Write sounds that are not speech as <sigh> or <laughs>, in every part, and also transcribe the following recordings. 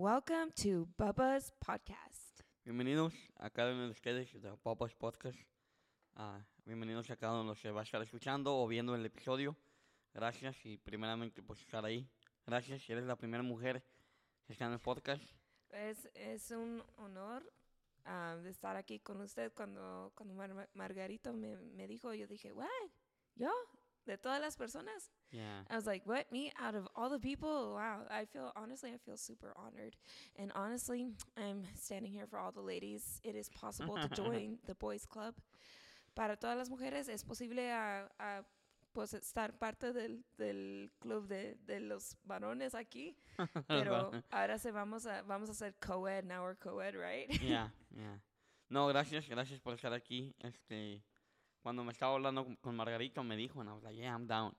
Welcome to Bubba's Podcast. Bienvenidos a cada uno de ustedes de Papas Podcast. Ah, bienvenidos a cada uno de los que va a estar escuchando o viendo el episodio. Gracias y primeramente por estar ahí. Gracias, eres la primera mujer que está en el podcast. Es, es un honor ah, de estar aquí con usted. Cuando, cuando Mar- Margarito me, me dijo, yo dije, what? ¿Yo? ¿De todas las personas? Yeah. I was like, what? Me? Out of all the people? Wow. I feel, honestly, I feel super honored. And honestly, I'm standing here for all the ladies. It is possible to <laughs> join the boys club. Para todas las mujeres es posible a, a, pues, estar parte del, del club de, de los varones aquí. <laughs> Pero ahora se vamos a, vamos a hacer co-ed. Now we're co-ed, right? Yeah, <laughs> yeah. No, gracias, gracias por estar aquí. Este, cuando me estaba hablando con- Margarito me dijo, and I was like, yeah, I'm down.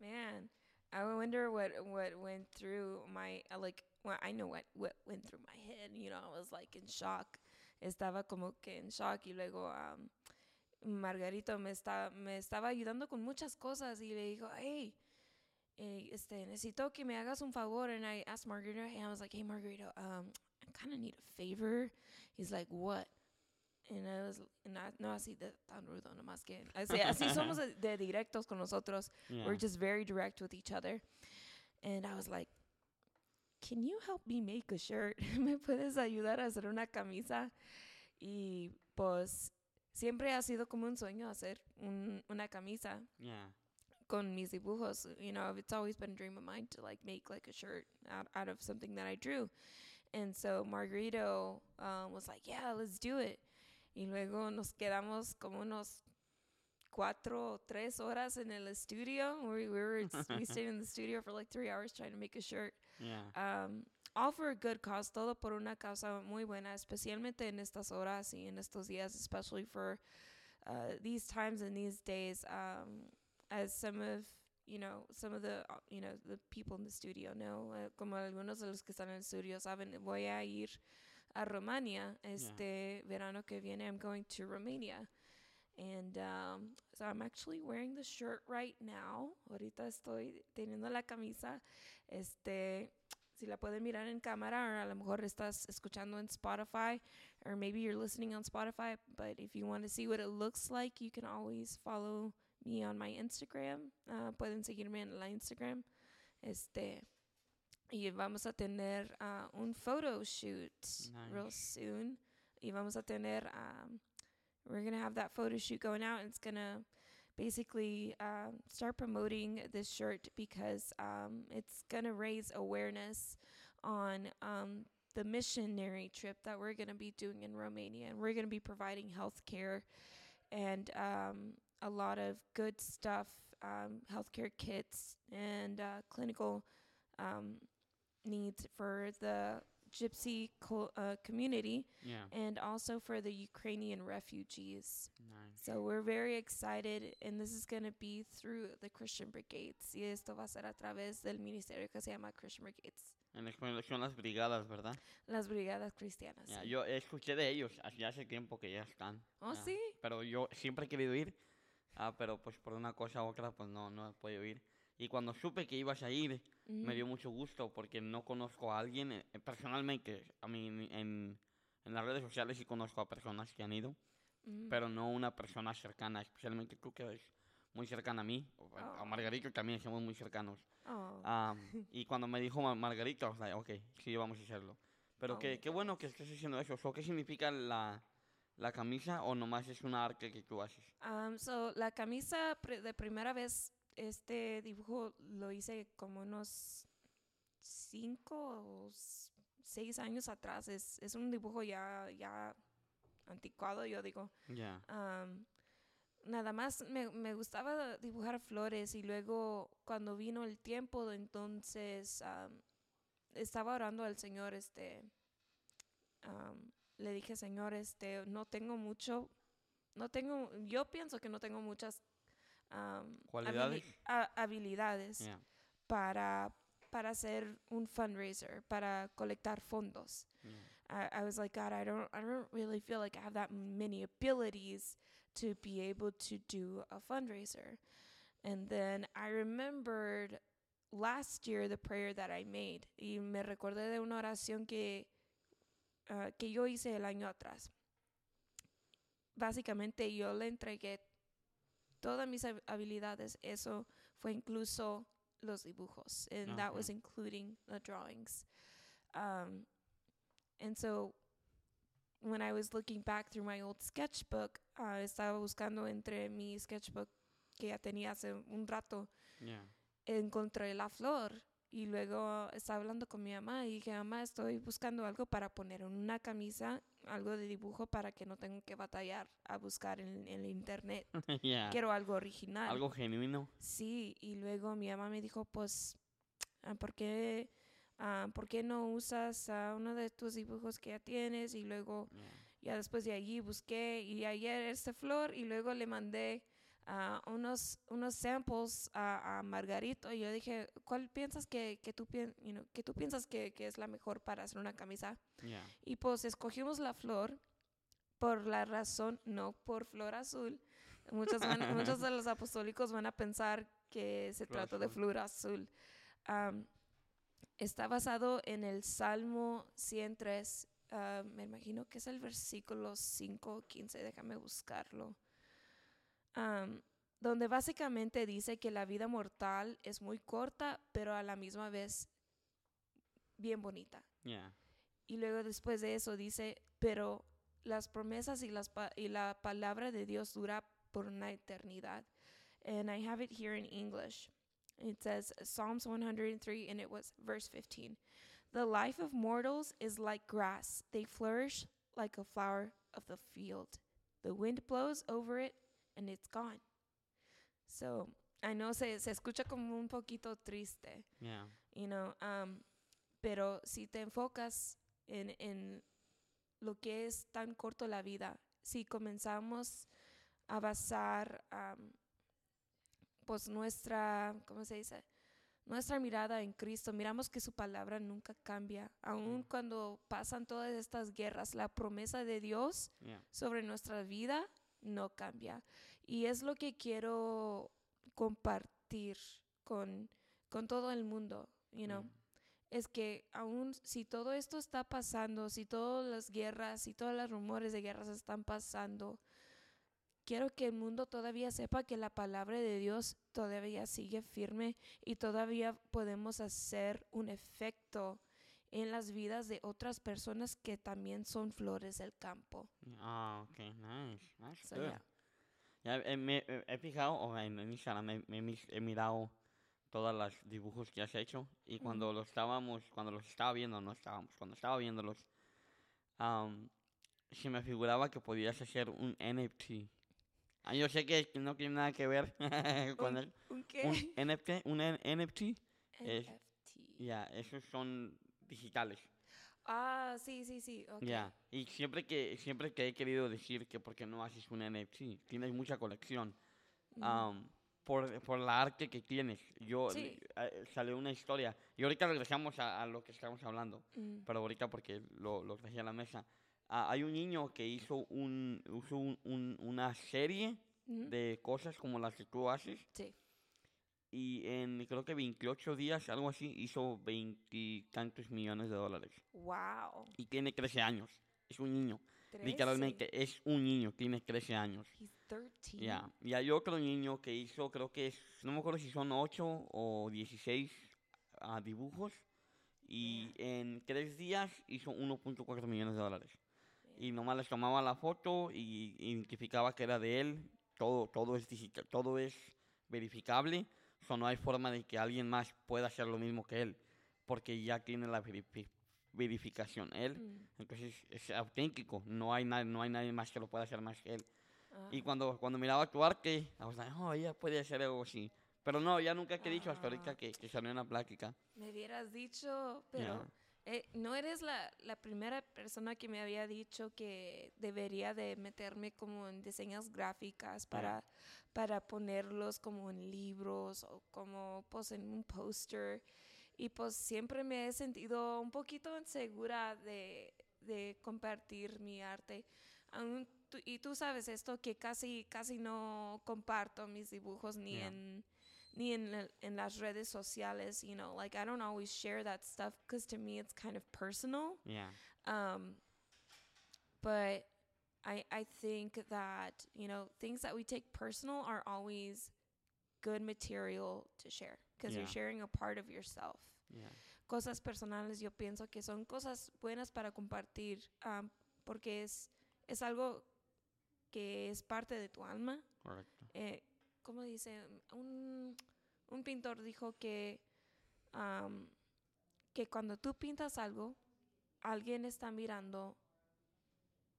Man, I wonder what what went through my uh, like. Well, I know what what went through my head. You know, I was like in shock. Estaba como que en shock y luego um, Margarito me está me estaba ayudando con muchas cosas y le dijo, hey. eh, este, necesito que me hagas un favor. And I asked Margarito, and I was like, hey, Margarito, um, I kind of need a favor. He's like, what? And I was, no, no así de tan rudo, nomás que, así, así somos de directos con nosotros. Yeah. We're just very direct with each other. And I was like, can you help me make a shirt? <laughs> ¿Me puedes ayudar a hacer una camisa? Y pues siempre ha sido como un sueño hacer un- una camisa Yeah. con mis dibujos. You know, it's always been a dream of mine to like make like a shirt out, out of something that I drew. And so Margarito um, was like, yeah, let's do it. Y luego nos quedamos como unos cuatro o tres horas en el estudio. We, we were we <laughs> stayed in the studio for like three hours trying to make a shirt. Yeah. Um, all for a good cause, todo por una causa muy buena, especialmente en estas horas y en estos días, especially for uh, these times and these days. Um, as some of you know, some of the you know the people in the studio know, uh, como algunos de los que están en el estudio saben, voy a ir a Romania este verano que viene. I'm going to Romania. And um, so I'm actually wearing the shirt right now. Ahorita estoy teniendo la camisa. Este, si la pueden mirar en cámara, o a lo mejor estás escuchando en Spotify, or maybe you're listening on Spotify. But if you want to see what it looks like, you can always follow me on my Instagram. Uh, pueden seguirme en la Instagram. Este, y vamos a tener uh, un photo shoot real soon. Y vamos a tener, um, we're going to have that photo shoot going out. And it's going to basically um, start promoting this shirt because um, it's going to raise awareness on um, the missionary trip that we're going to be doing in Romania. And we're going to be providing health care and um, a lot of good stuff, um, healthcare kits and uh, clinical um, needs for the Gypsy co- uh, community Yeah. and also for the Ukrainian refugees. Nice. So we're very excited, and this is going to be through the Christian Brigades. Y esto va a ser a través del ministerio que se llama Christian Brigades, En español son las brigadas, ¿verdad? las brigadas cristianas. Ya, sí. yo escuché de ellos hace, hace tiempo que ya están. Oh, ya. ¿sí? Pero yo siempre he querido ir, ah, pero pues por una cosa u otra pues no, no he podido ir. Y cuando supe que ibas a ir, me dio mucho gusto porque no conozco a alguien eh, personalmente. A mí en, en las redes sociales sí conozco a personas que han ido, pero no una persona cercana, especialmente tú que eres muy cercana a mí. o A Margarito también somos muy cercanos. Oh. Ah, <laughs> y cuando me dijo Ma- Margarito, I was like, ok, sí, vamos a hacerlo. Pero Oh, qué, qué bueno que estés haciendo eso. So, ¿Qué significa la, la camisa o nomás es una arte que tú haces? Um, so, la camisa pr- de primera vez, este dibujo lo hice como unos cinco o seis años atrás. Es, es un dibujo ya, ya anticuado, yo digo. Ya. Um, nada más me, me gustaba dibujar flores y luego cuando vino el tiempo, entonces um, estaba orando al Señor, este, um, le dije, Señor, este, no tengo mucho, no tengo, yo pienso que no tengo muchas um, Cualidades. habilidades para, para hacer un fundraiser, para colectar fondos. I, I was like, God, I don't, I don't really feel like I have that many abilities to be able to do a fundraiser. And then I remembered last year the prayer that I made y me recordé de una oración que ah, que yo hice el año atrás. Básicamente yo le entregué todas mis hab- habilidades. Eso fue incluso los dibujos, and that was including the drawings. Um, and so when I was looking back through my old sketchbook, ah, estaba buscando entre mi sketchbook que ya tenía hace un rato Yeah. encontré la flor y luego estaba hablando con mi mamá y dije, mamá, estoy buscando algo para poner en una camisa, algo de dibujo para que no tenga que batallar a buscar en, en el internet. <laughs> yeah. Quiero algo original. Algo genuino. Sí, y luego mi mamá me dijo, pues, ah, ¿por qué, ah, ¿por qué no usas uno de tus dibujos que ya tienes? Y luego Yeah. ya después de allí busqué y ayer esta flor y luego le mandé ah, unos, unos samples a, a Margarito y yo dije, ¿cuál piensas que, que tú, pien- you know, que tú piensas que, que es la mejor para hacer una camisa? Yeah. Y pues escogimos la flor por la razón, no por flor azul. Muchos, van- <laughs> muchos de los apostólicos van a pensar que se Flor trata de azul. flor azul. Am, está basado en el Salmo 103. ah, me imagino que es el versículo 5, 15, déjame buscarlo. Am, donde básicamente dice que la vida mortal es muy corta, pero a la misma vez bien bonita. Yeah. Y luego después de eso dice, pero las promesas y, las pa- y la palabra de Dios dura por una eternidad. And I have it here in English. It says Psalms 103 and it was verse 15. The life of mortals is like grass. They flourish like a flower of the field. The wind blows over it and it's gone. So, I know se, se escucha como un poquito triste Yeah. you know, um, pero si te enfocas en, en lo que es tan corto la vida, si comenzamos a basar um, pues nuestra, ¿cómo se dice? Nuestra mirada en Cristo, miramos que su palabra nunca cambia, aun Mm. cuando pasan todas estas guerras, la promesa de Dios Yeah. sobre nuestra vida no cambia. Y es lo que quiero compartir con, con todo el mundo, you know. Mm. Es que aún si todo esto está pasando, si todas las guerras, si todos los rumores de guerras están pasando, quiero que el mundo todavía sepa que la palabra de Dios todavía sigue firme y todavía podemos hacer un efecto en las vidas de otras personas que también son flores del campo. Ah, okay, nice. That's So, good. yeah. Ya, eh, me eh, he fijado, o en, en Instagram me- me- he mirado todos los dibujos que has hecho y cuando los estábamos, cuando los estaba viendo, no estábamos, cuando estaba viéndolos, am, se me figuraba que podías hacer un NFT. Ah, yo sé que no tiene nada que ver <laughs> con ¿Un- el, ¿Un un qué? NFT, un N- NFT, NFT. ya, esos son digitales. Ah, sí, sí, sí. ok. Ya, y siempre que siempre que he querido decir que por qué no haces un NFT, tienes mucha colección, Mm. am, por, por la arte que tienes. Yo Sí. eh, salió una historia y ahorita regresamos a, a lo que estamos hablando, Mm. pero ahorita porque lo, lo traje a la mesa. Ah, hay un niño que hizo un hizo un- un- una serie Ujú. de cosas como las que tú haces Sí. Y en creo que 28 días, algo así, hizo veintitantos millones de dólares. Wow. Y tiene 13 años. Es un niño. Trece. Literalmente es un niño, tiene 13 años. He's 13. Ya. Y hay otro niño que hizo, creo que es, no me acuerdo si son 8 o 16 ah, dibujos. Y en 3 días hizo 1.4 millones de dólares. Y nomás les tomaba la foto y identificaba que era de él. Todo, todo es digital, todo es verificable. So, no hay forma de que alguien más pueda hacer lo mismo que él. Porque ya tiene la verifi- verificación él. Mm. Entonces es auténtico, no hay, no hay nadie más que lo pueda hacer más que él. Y Ah. cuando, cuando miraba tu arte, I was like, oh, ella puede hacer algo así. Pero no, ya nunca he dicho hasta ahorita Ah. que, que salió en la plática. Me hubieras dicho, pero eh, no eres la, la primera persona que me había dicho que debería de meterme como en diseños gráficas para, para ponerlos como en libros o como pues en un póster. Y pues siempre me he sentido un poquito insegura de, de compartir mi arte. Aún y tú sabes esto, que casi, casi no comparto mis dibujos ni Yeah. en ni en, el- en las redes sociales, you know, like I don't always share that stuff because to me it's kind of personal. Yeah. Um, but I I think that you know things that we take personal are always good material to share because Yeah. you're sharing a part of yourself. Yeah. Cosas personales yo pienso que son cosas buenas para compartir um, porque es es algo que es parte de tu alma. Correcto. Eh, ¿Cómo dice? Un, un pintor dijo que um, que cuando tú pintas algo, alguien está mirando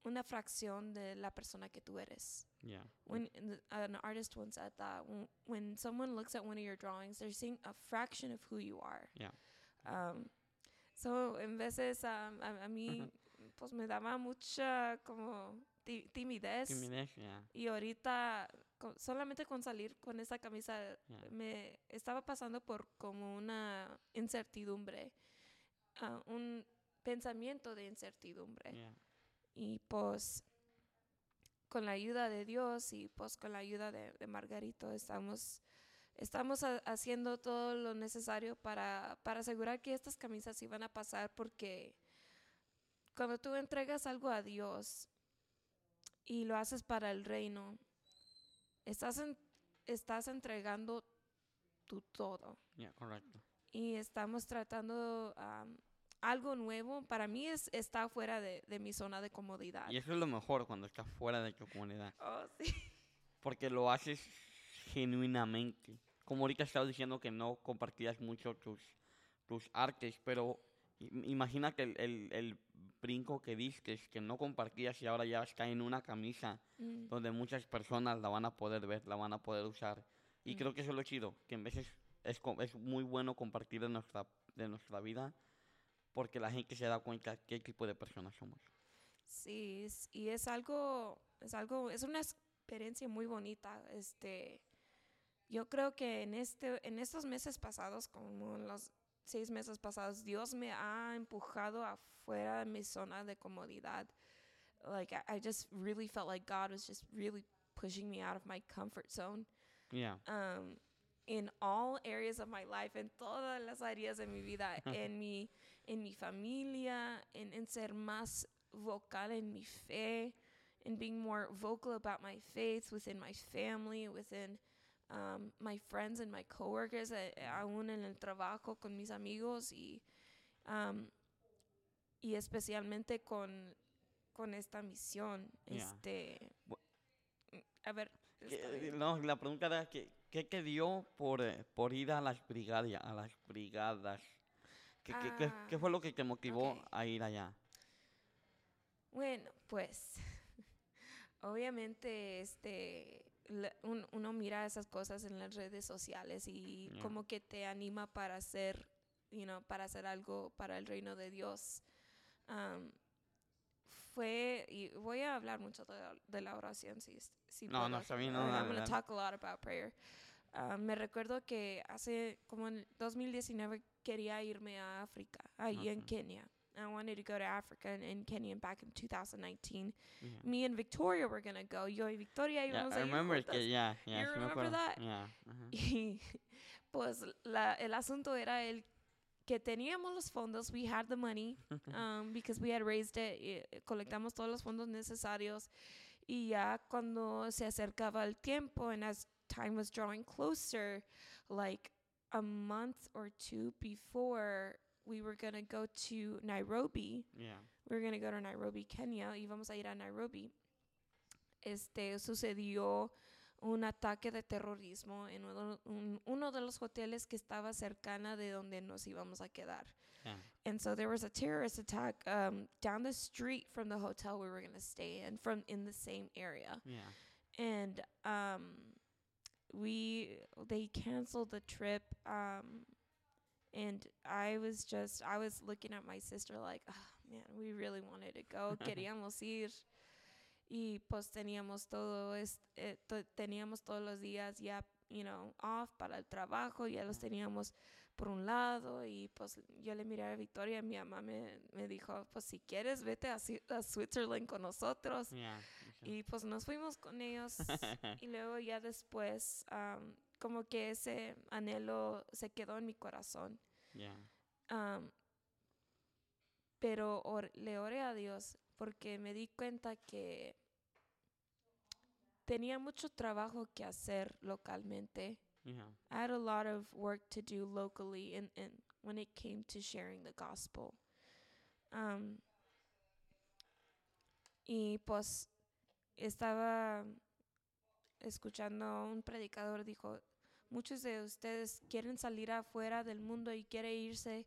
una fracción de la persona que tú eres. Yeah. When an artist once said that when, someone looks at one of your drawings, they're seeing a fraction of who you are. Yeah. Um, so, en veces um, a, a mí, pues me daba mucha como ti- timidez. Timidez, yeah. Y ahorita, co- solamente con salir con esa camisa, Yeah. me estaba pasando por como una incertidumbre, ah, un pensamiento de incertidumbre. Yeah. Y pues, con la ayuda de Dios y pues con la ayuda de, de Margarito, estamos, estamos ha- haciendo todo lo necesario para, para asegurar que estas camisas iban a pasar porque cuando tú entregas algo a Dios y lo haces para el reino, estás, en- estás entregando tu todo Yeah, correcto. y estamos tratando am, algo nuevo. Para mí es, está fuera de, de mi zona de comodidad. Y eso es lo mejor cuando estás fuera de tu comunidad. Oh, sí. Porque lo haces genuinamente. Como ahorita estabas diciendo que no compartías mucho tus, tus artes, pero imagina que el, el, el brinco que diste, que no compartías y ahora ya está en una camisa Mm, donde muchas personas la van a poder ver, la van a poder usar. Y Mm. creo que eso es lo chido, que en veces es, es muy bueno compartir de nuestra, de nuestra vida porque la gente se da cuenta qué tipo de personas somos. Sí, y es algo, es algo, es una experiencia muy bonita. Este, yo creo que en este, en estos meses pasados, como los seis meses pasados, Dios me ha empujado afuera de mi zona de comodidad. Like I, I just really felt like God was just really pushing me out of my comfort zone. Yeah, um, in all areas of my life, en todas las áreas de mi vida, <laughs> en mi, en mi familia, en, en ser más vocal en mi fe, in being more vocal about my faith within my family, within um, my friends and my coworkers, eh, eh, aún en el trabajo con mis amigos y, um, y especialmente con, con esta misión. Yeah. Este, a ver. No, la pregunta era que, ¿qué te dio por, eh, por ir a las brigadas? A las brigadas? ¿Qué, qué- qué- qué Ah, fue lo que te motivó ok. a ir allá? Bueno, pues <laughs> obviamente este la- un- uno mira esas cosas en las redes sociales y Ya. como que te anima para hacer, you know, para hacer algo para el reino de Dios. Am, fue y voy a hablar mucho de, la- de la oración si si No, no, puedo. está bien, no, Uh, dale, I'm going to talk a lot about prayer. Ah, me recuerdo que hace como en 2019 quería irme a África, ahí en. Kenia. I wanted to go to Africa and, and Kenya back in 2019. Yeah. Me and Victoria were going to go. Yo y Victoria Yeah, I remember que ya, ya, You remember that? Yeah. <laughs> Y pues la, el asunto era el que teníamos los fondos, we had the money, <laughs> um, because we had raised it, y, eh, colectamos todos los fondos necesarios y ya cuando se acercaba el tiempo and as time was drawing closer, like a month or two before we were going to go to Nairobi, Yeah. we were going to go to Nairobi, Kenya, íbamos a ir a Nairobi. Este sucedió un ataque de terrorismo en uno, un- uno de los hoteles que estaba cercana de donde nos íbamos a quedar. Yeah. And so there was a terrorist attack um, down the street from the hotel we were going to stay in, from in the same area. Yeah. And um, we they canceled the trip. Um, and I was just I was looking at my sister like, oh, man, we really wanted to go. <laughs> Queríamos ir. Y pues teníamos todo es, eh, to- teníamos todos los días ya, you know, off para el trabajo, ya los teníamos por un lado y pues yo le miré a Victoria, mi mamá me, me dijo, pues si quieres vete a, a Switzerland con nosotros. Yeah. Y pues nos fuimos con ellos <laughs> y luego ya después am, como que ese anhelo se quedó en mi corazón. Yeah. Pero or- le oré a Dios porque me di cuenta que tenía mucho trabajo que hacer localmente. Yeah. I had a lot of work to do locally in when it came to sharing the gospel. Um, y pues estaba escuchando a un predicador dijo, muchos de ustedes quieren salir afuera del mundo y quieren irse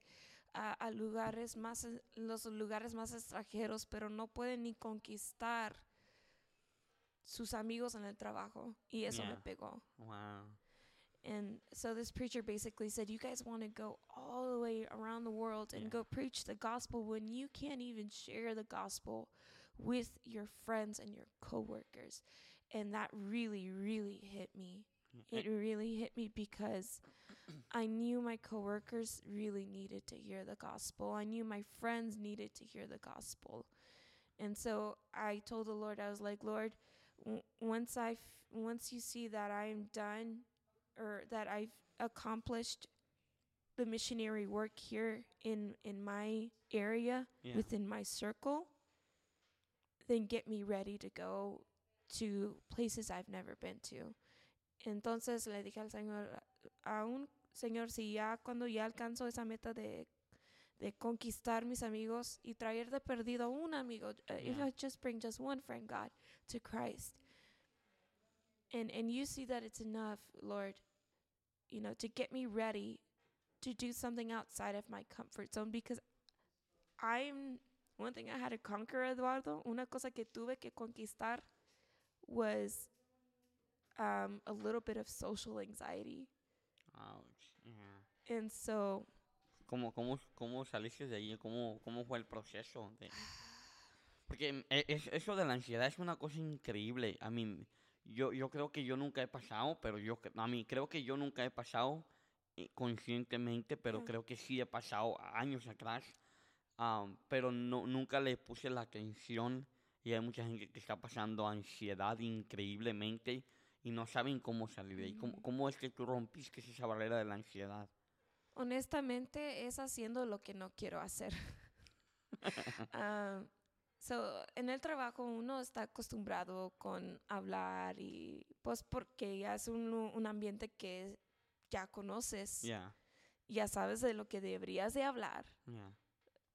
a, a lugares más, e- los lugares más extranjeros, pero no pueden ni conquistar sus amigos en el trabajo. Y eso me pegó. Wow. And so this preacher basically said, You guys want to go all the way around the world and Yeah. go preach the gospel when you can't even share the gospel with your friends and your coworkers. And that really, really hit me. Eh, It really hit me because I knew my coworkers really needed to hear the gospel. I knew my friends needed to hear the gospel. And so I told the Lord, I was like, Lord, w- once I f- once you see that I'm done or that I've accomplished the missionary work here in in my area yeah. within my circle, then get me ready to go to places I've never been to. Entonces le dije al Señor, aún Señor, si ya cuando ya alcanzo esa meta de, de conquistar mis amigos y traer de perdido a un amigo, uh, if I just bring just one friend, God, to Christ, and and you see that it's enough, Lord, you know, to get me ready to do something outside of my comfort zone because I'm one thing I had to conquer, Eduardo. Una cosa que tuve que conquistar was um, a little bit of social anxiety, Ouch. Yeah. and so ¿Cómo, cómo, ¿Cómo saliste de ahí? ¿Cómo, ¿Cómo fue el proceso? De... <sighs> Porque mm, e- es- eso de la ansiedad es una cosa increíble. A mí, yo, yo creo que yo nunca he pasado, pero yo, a mí creo que yo nunca he pasado eh, conscientemente, pero Mm. creo que sí he pasado años atrás. am, pero no, nunca le puse la atención y hay mucha gente que está pasando ansiedad increíblemente y no saben cómo salir de ahí. ¿Cómo, Ujú. cómo es que tú rompiste esa barrera de la ansiedad? honestamente es haciendo lo que no quiero hacer. <laughs> So, en el trabajo uno está acostumbrado con hablar y pues porque ya es un, un ambiente que ya conoces, Yeah, ya sabes de lo que deberías de hablar. yeah.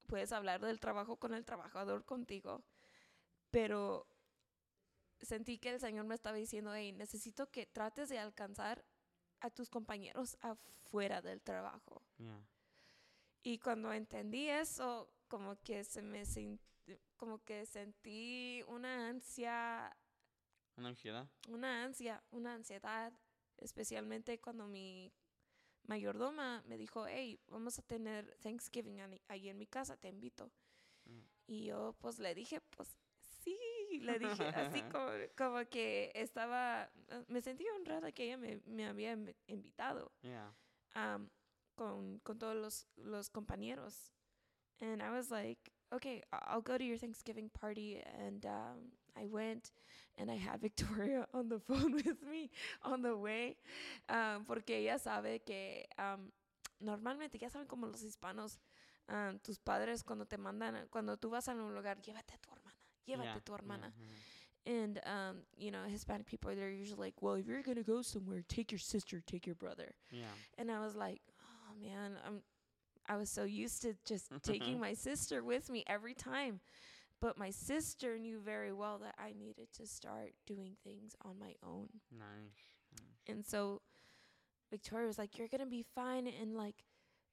puedes hablar del trabajo con el trabajador contigo, pero sentí que el Señor me estaba diciendo, hey, necesito que trates de alcanzar a tus compañeros afuera del trabajo. Yeah. Y cuando entendí eso, como que se me como que sentí una ansia, ¿Una ansiedad? una ansia, una ansiedad, especialmente cuando mi mayordoma me dijo, hey, vamos a tener Thanksgiving ahí en mi casa, te invito. Mm. Y yo pues le dije, pues sí, le dije así <laughs> como, como que estaba, eh, me sentí honrada que ella me, me había invi- invitado Yeah. um, con, con todos los, los compañeros. And I was like, okay, I'll go to your Thanksgiving party. And um, I went and I had <laughs> Victoria on the phone <laughs> with me on the way. um, porque ella sabe que um, normalmente, ya saben como los hispanos, um, tus padres cuando te mandan, cuando tú vas a un lugar, llévate a tu llévate yeah, tu hermana. Mhm. And um, you know, Hispanic people they're usually like, well, if you're gonna go somewhere, take your sister, take your brother. Yeah. And I was like, oh man, I'm I was so used to just <laughs> taking my sister with me every time. But my sister knew very well that I needed to start doing things on my own. Nice. And so Victoria was like, You're gonna be fine and like,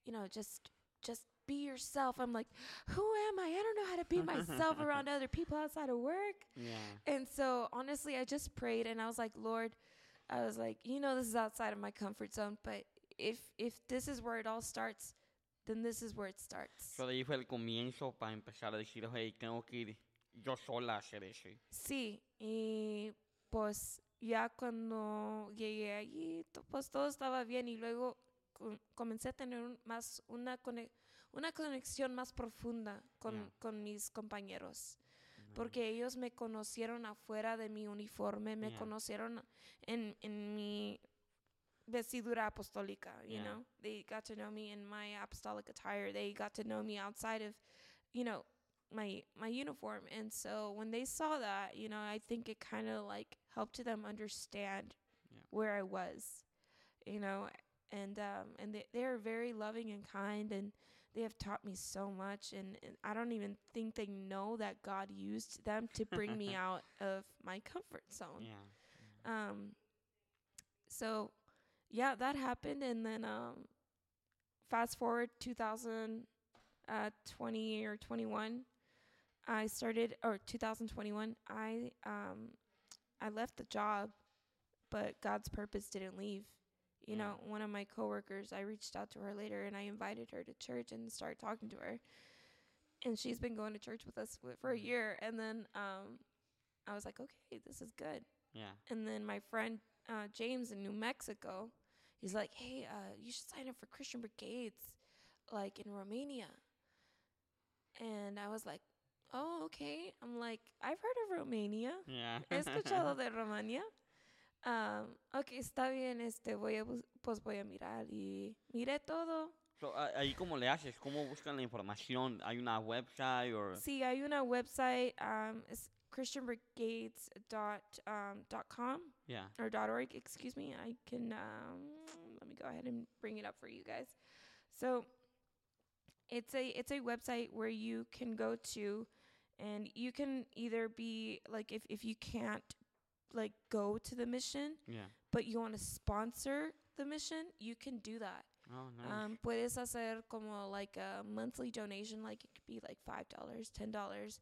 you know, just just be yourself. I'm like, Who am I? I don't know how to be myself <laughs> around other people outside of work. Yeah. And so honestly, I just prayed and I was like, Lord, I was like, you know, this is outside of my comfort zone, but if if this is where it all starts, then this is where it starts. So ahí fue el comienzo para empezar a decir, hey, tengo que ir yo sola a hacer eso. Sí, y pues ya cuando llegué allí, pues todo estaba bien y luego comencé a tener un- más una cone- una conexión más profunda con, Yeah. con mis compañeros. porque ellos me conocieron afuera de mi uniforme, me Yeah. conocieron en, en mi vestidura apostólica, you Yeah. know. They got to know me in my apostolic attire. They got to know me outside of, you know, my my uniform. And so when they saw that, you know, I think it kind of like helped them understand where I was, you know, and um and they they are very loving and kind and they have taught me so much and, and I don't even think they know that God used them to bring me <laughs> out of my comfort zone. Yeah. Um, so yeah, that happened, and then um, fast forward 2020 uh, or 21, I started or 2021. I um, I left the job, but God's purpose didn't leave. You Yeah. know, one of my coworkers, I reached out to her later, and I invited her to church and started talking to her. And she's been going to church with us for a Mhm. year, and then um, I was like, okay, this is good. Yeah. And then my friend uh, James in New Mexico, he's like, "Hey, uh, you should sign up for Christian Brigades, like in Romania." And I was like, "Oh, okay." I'm like, "I've heard of Romania. Yeah. He escuchado <laughs> de Romania." Um, okay, está bien. Este, voy a pues voy a mirar y miré todo. So, ahí cómo le haces, cómo buscan la información, hay una website o Sí, hay una website, um, es christianbrigades.com dot com. yeah. or dot .org, excuse me. I can um, let me go ahead and bring it up for you guys. So it's a it's a website where you can go to, and you can either be like if if you can't like go to the mission, Yeah. but you want to sponsor the mission, you can do that. Oh, nice. Um, puedes hacer como like a monthly donation, like it could be like five dollars, ten dollars,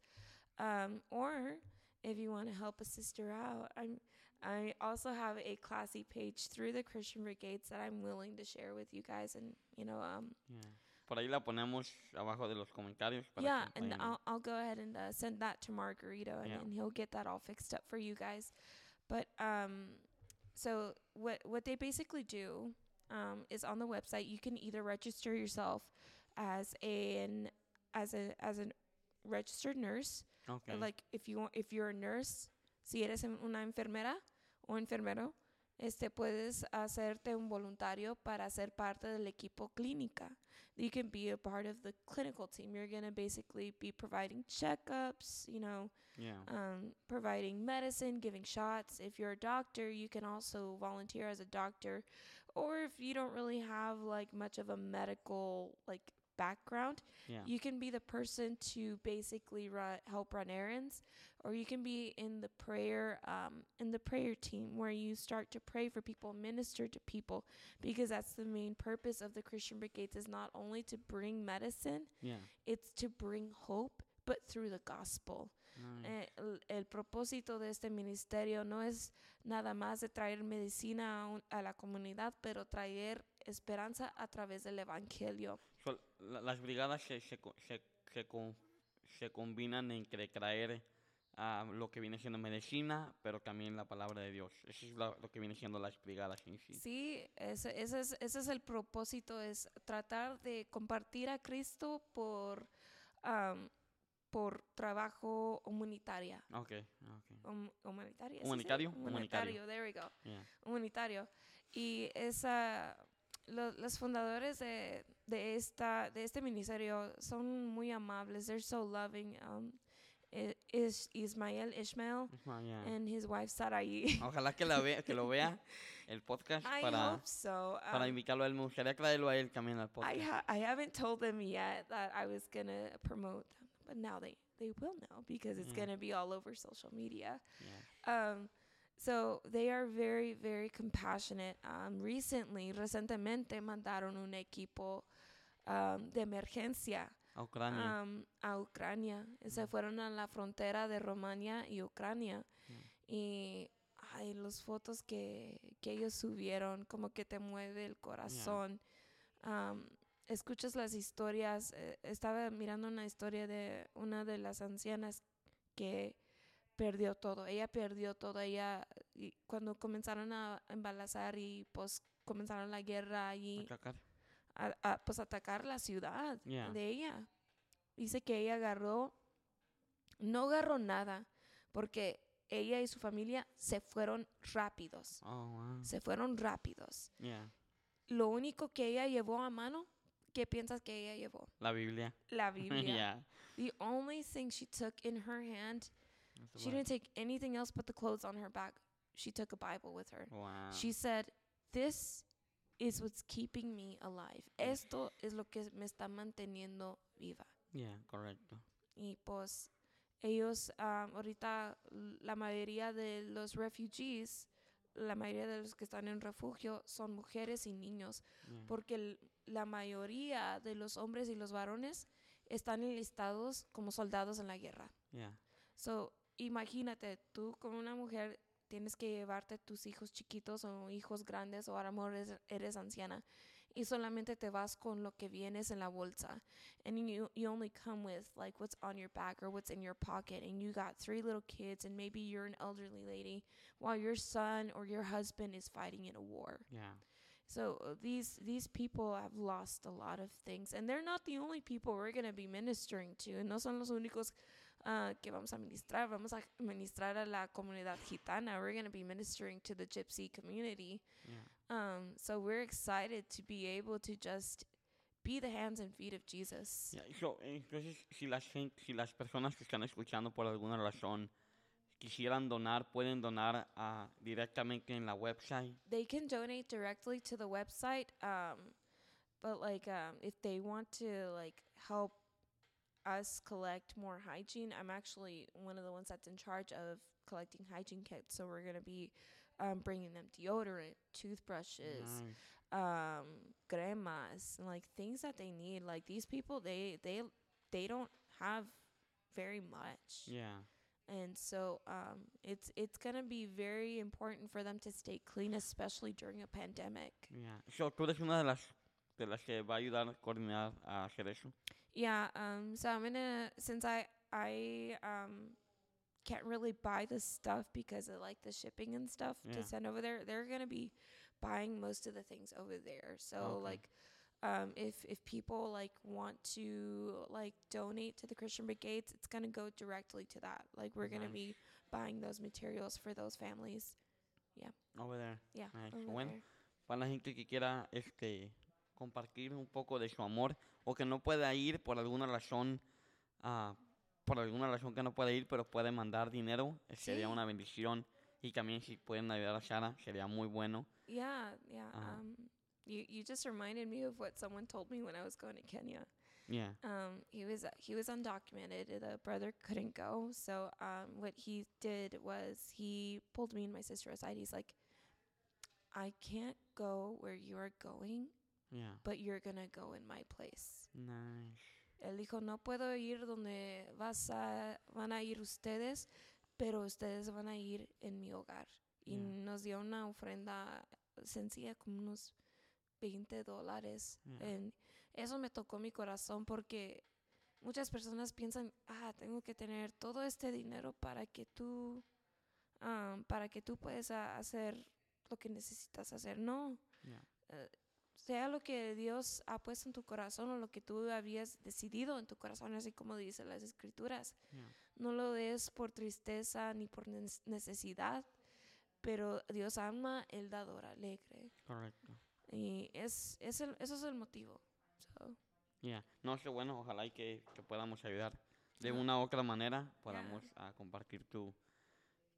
um, or if you want to help a sister out, I'm. I also have a classy page through the Christian Brigades that I'm willing to share with you guys, and you know, um, yeah. Por ahí la ponemos abajo de los comentarios. yeah, and I'll I'll go ahead and uh, send that to Margarito, and, Yeah. and he'll get that all fixed up for you guys. But um, so what what they basically do um is on the website you can either register yourself as an as a as a registered nurse, Okay. like if you want, if you're a nurse, si eres una enfermera o enfermero, este puedes hacerte un voluntario para ser parte del equipo clínica. You can be a part of the clinical team. You're going to basically be providing checkups, you know, yeah. um, providing medicine, giving shots. If you're a doctor, you can also volunteer as a doctor. Or if you don't really have like much of a medical like background, yeah. you can be the person to basically run, help run errands, or you can be in the prayer um, in the prayer team where you start to pray for people, minister to people, because that's the main purpose of the Christian Brigades is not only to bring medicine, yeah. it's to bring hope, but through the gospel. Nice. Eh, el, el propósito de este ministerio no es nada más de traer medicina a, un- a la comunidad, pero traer esperanza a través del evangelio. So, la- las brigadas se, se, se, se, con- se combinan en cre- traer ah, lo que viene siendo medicina, pero también la palabra de Dios. Eso es la- lo que viene siendo las brigadas en sí. Sí, ese, ese, es, ese es el propósito, es tratar de compartir a Cristo por, am, por trabajo humanitaria. Ok, ok. Hum- humanitaria. ¿sí se dice? Humanitario, humanitario. Humanitario, there we go. Yeah. Humanitario. Y esa, lo- los fundadores de, de, esta, de este ministerio son muy amables. They're so loving. Um, is Ismael Ishmael yeah. and his wife Sarai. <laughs> Ojalá que, la vea, que lo vea <laughs> el podcast I para, so. para Um, invitarlo a él. Me gustaría traerlo a él también al I ha- I haven't told them yet that I was gonna promote them, but now they they will know because it's Yeah. gonna be all over social media. Yeah. Um, so they are very very compassionate. Um, recently, recientemente mandaron un equipo um, de emergencia A Ucrania. um, a Ucrania. Se Mm. fueron a la frontera de Rumania y Ucrania. Mm. Y ay, las fotos que, que ellos subieron, como que te mueve el corazón. Um, escuchas las historias. eh, estaba mirando una historia de una de las ancianas que perdió todo. Ella perdió todo. Ella, y cuando comenzaron a embalazar y pues comenzaron la guerra Atacar. A, a, pues atacar la ciudad Yeah. de ella. Dice que ella agarró, no agarró nada, porque ella y su familia se fueron rápidos. Oh, wow. Se fueron rápidos. Yeah. Lo único que ella llevó a mano, ¿qué piensas que ella llevó? La Biblia. La Biblia. <laughs> yeah. The only thing she took in her hand, That's she didn't take anything else but the clothes on her back. She took a Bible with her. Wow. She said, This is what's keeping me alive. Esto es lo que me está manteniendo viva. yeah, correcto. Y pues ellos, um, ahorita la mayoría de los refugees, la mayoría de los que están en refugio son mujeres y niños, Yeah. porque la mayoría de los hombres y los varones están enlistados como soldados en la guerra. yeah. So, imagínate, tú como una mujer tienes que llevarte tus hijos chiquitos o hijos grandes o a lo mejor eres, eres anciana y solamente te vas con lo que vienes en la bolsa and you, you only come with like what's on your back or what's in your pocket and you got three little kids and maybe you're an elderly lady while your son or your husband is fighting in a war. Yeah. So uh, these these people have lost a lot of things, and they're not the only people we're going to be ministering to. And no son los únicos uh, que vamos a ministrar. Vamos a ministrar a la comunidad gitana. We're going to be ministering to the gypsy community. Yeah. Um, so we're excited to be able to just be the hands and feet of Jesus. Yeah, so, entonces, si las, si las personas que están escuchando por alguna razón quisieran donar, pueden donar ah, directamente en la website. They can donate directly to the website, um, but like um, if they want to like help us collect more hygiene, I'm actually one of the ones that's in charge of collecting hygiene kits. So we're gonna be um, bringing them deodorant, toothbrushes, Nice. um, cremas, and like things that they need. Like these people, they they they don't have very much Yeah. and so um, it's it's gonna be very important for them to stay clean, especially during a pandemic. Yeah. So, tú eres una de las, de las que va a ayudar a coordinar a hacer eso. Yeah. Um. So I'm gonna since I I um can't really buy the stuff because of like the shipping and stuff Yeah. to send over there. They're gonna be buying most of the things over there. So Okay. like. Um, if if people like want to like donate to the Christian Brigades, it's gonna go directly to that. Like we're gonna be buying those materials for those families. Yeah. Over there. Yeah. Nice. over Bueno, there. para la gente que quiera este compartir un poco de su amor o que no pueda ir por alguna razón ah, por alguna razón que no puede ir pero puede mandar dinero eh, sería una bendición y también si pueden ayudar a Sara sería muy bueno Yeah, yeah. Uh-huh. Um, you you just reminded me of what someone told me when I was going to Kenya. yeah Um, he was uh, he was undocumented. The brother couldn't go, so um, what he did was he pulled me and my sister aside. He's like, "I can't go where you are going, yeah but you're gonna go in my place." nice Él dijo, "No puedo ir donde vas a van a ir ustedes, pero ustedes van a ir en mi hogar." Y Yeah. nos dio una ofrenda sencilla como unos 20 dólares. Yeah. En- eso me tocó mi corazón porque muchas personas piensan, ah, tengo que tener todo este dinero para que tú, ah, para que tú puedas hacer lo que necesitas hacer. No, yeah sea lo que Dios ha puesto en tu corazón o lo que tú habías decidido en tu corazón, así como dice las escrituras. yeah No lo des por tristeza ni por necesidad, pero Dios ama el dador alegre. correcto Y es, es el, eso es el motivo. So, yeah no sé bueno ojalá y que, que podamos ayudar de una u otra manera podamos ah, compartir tu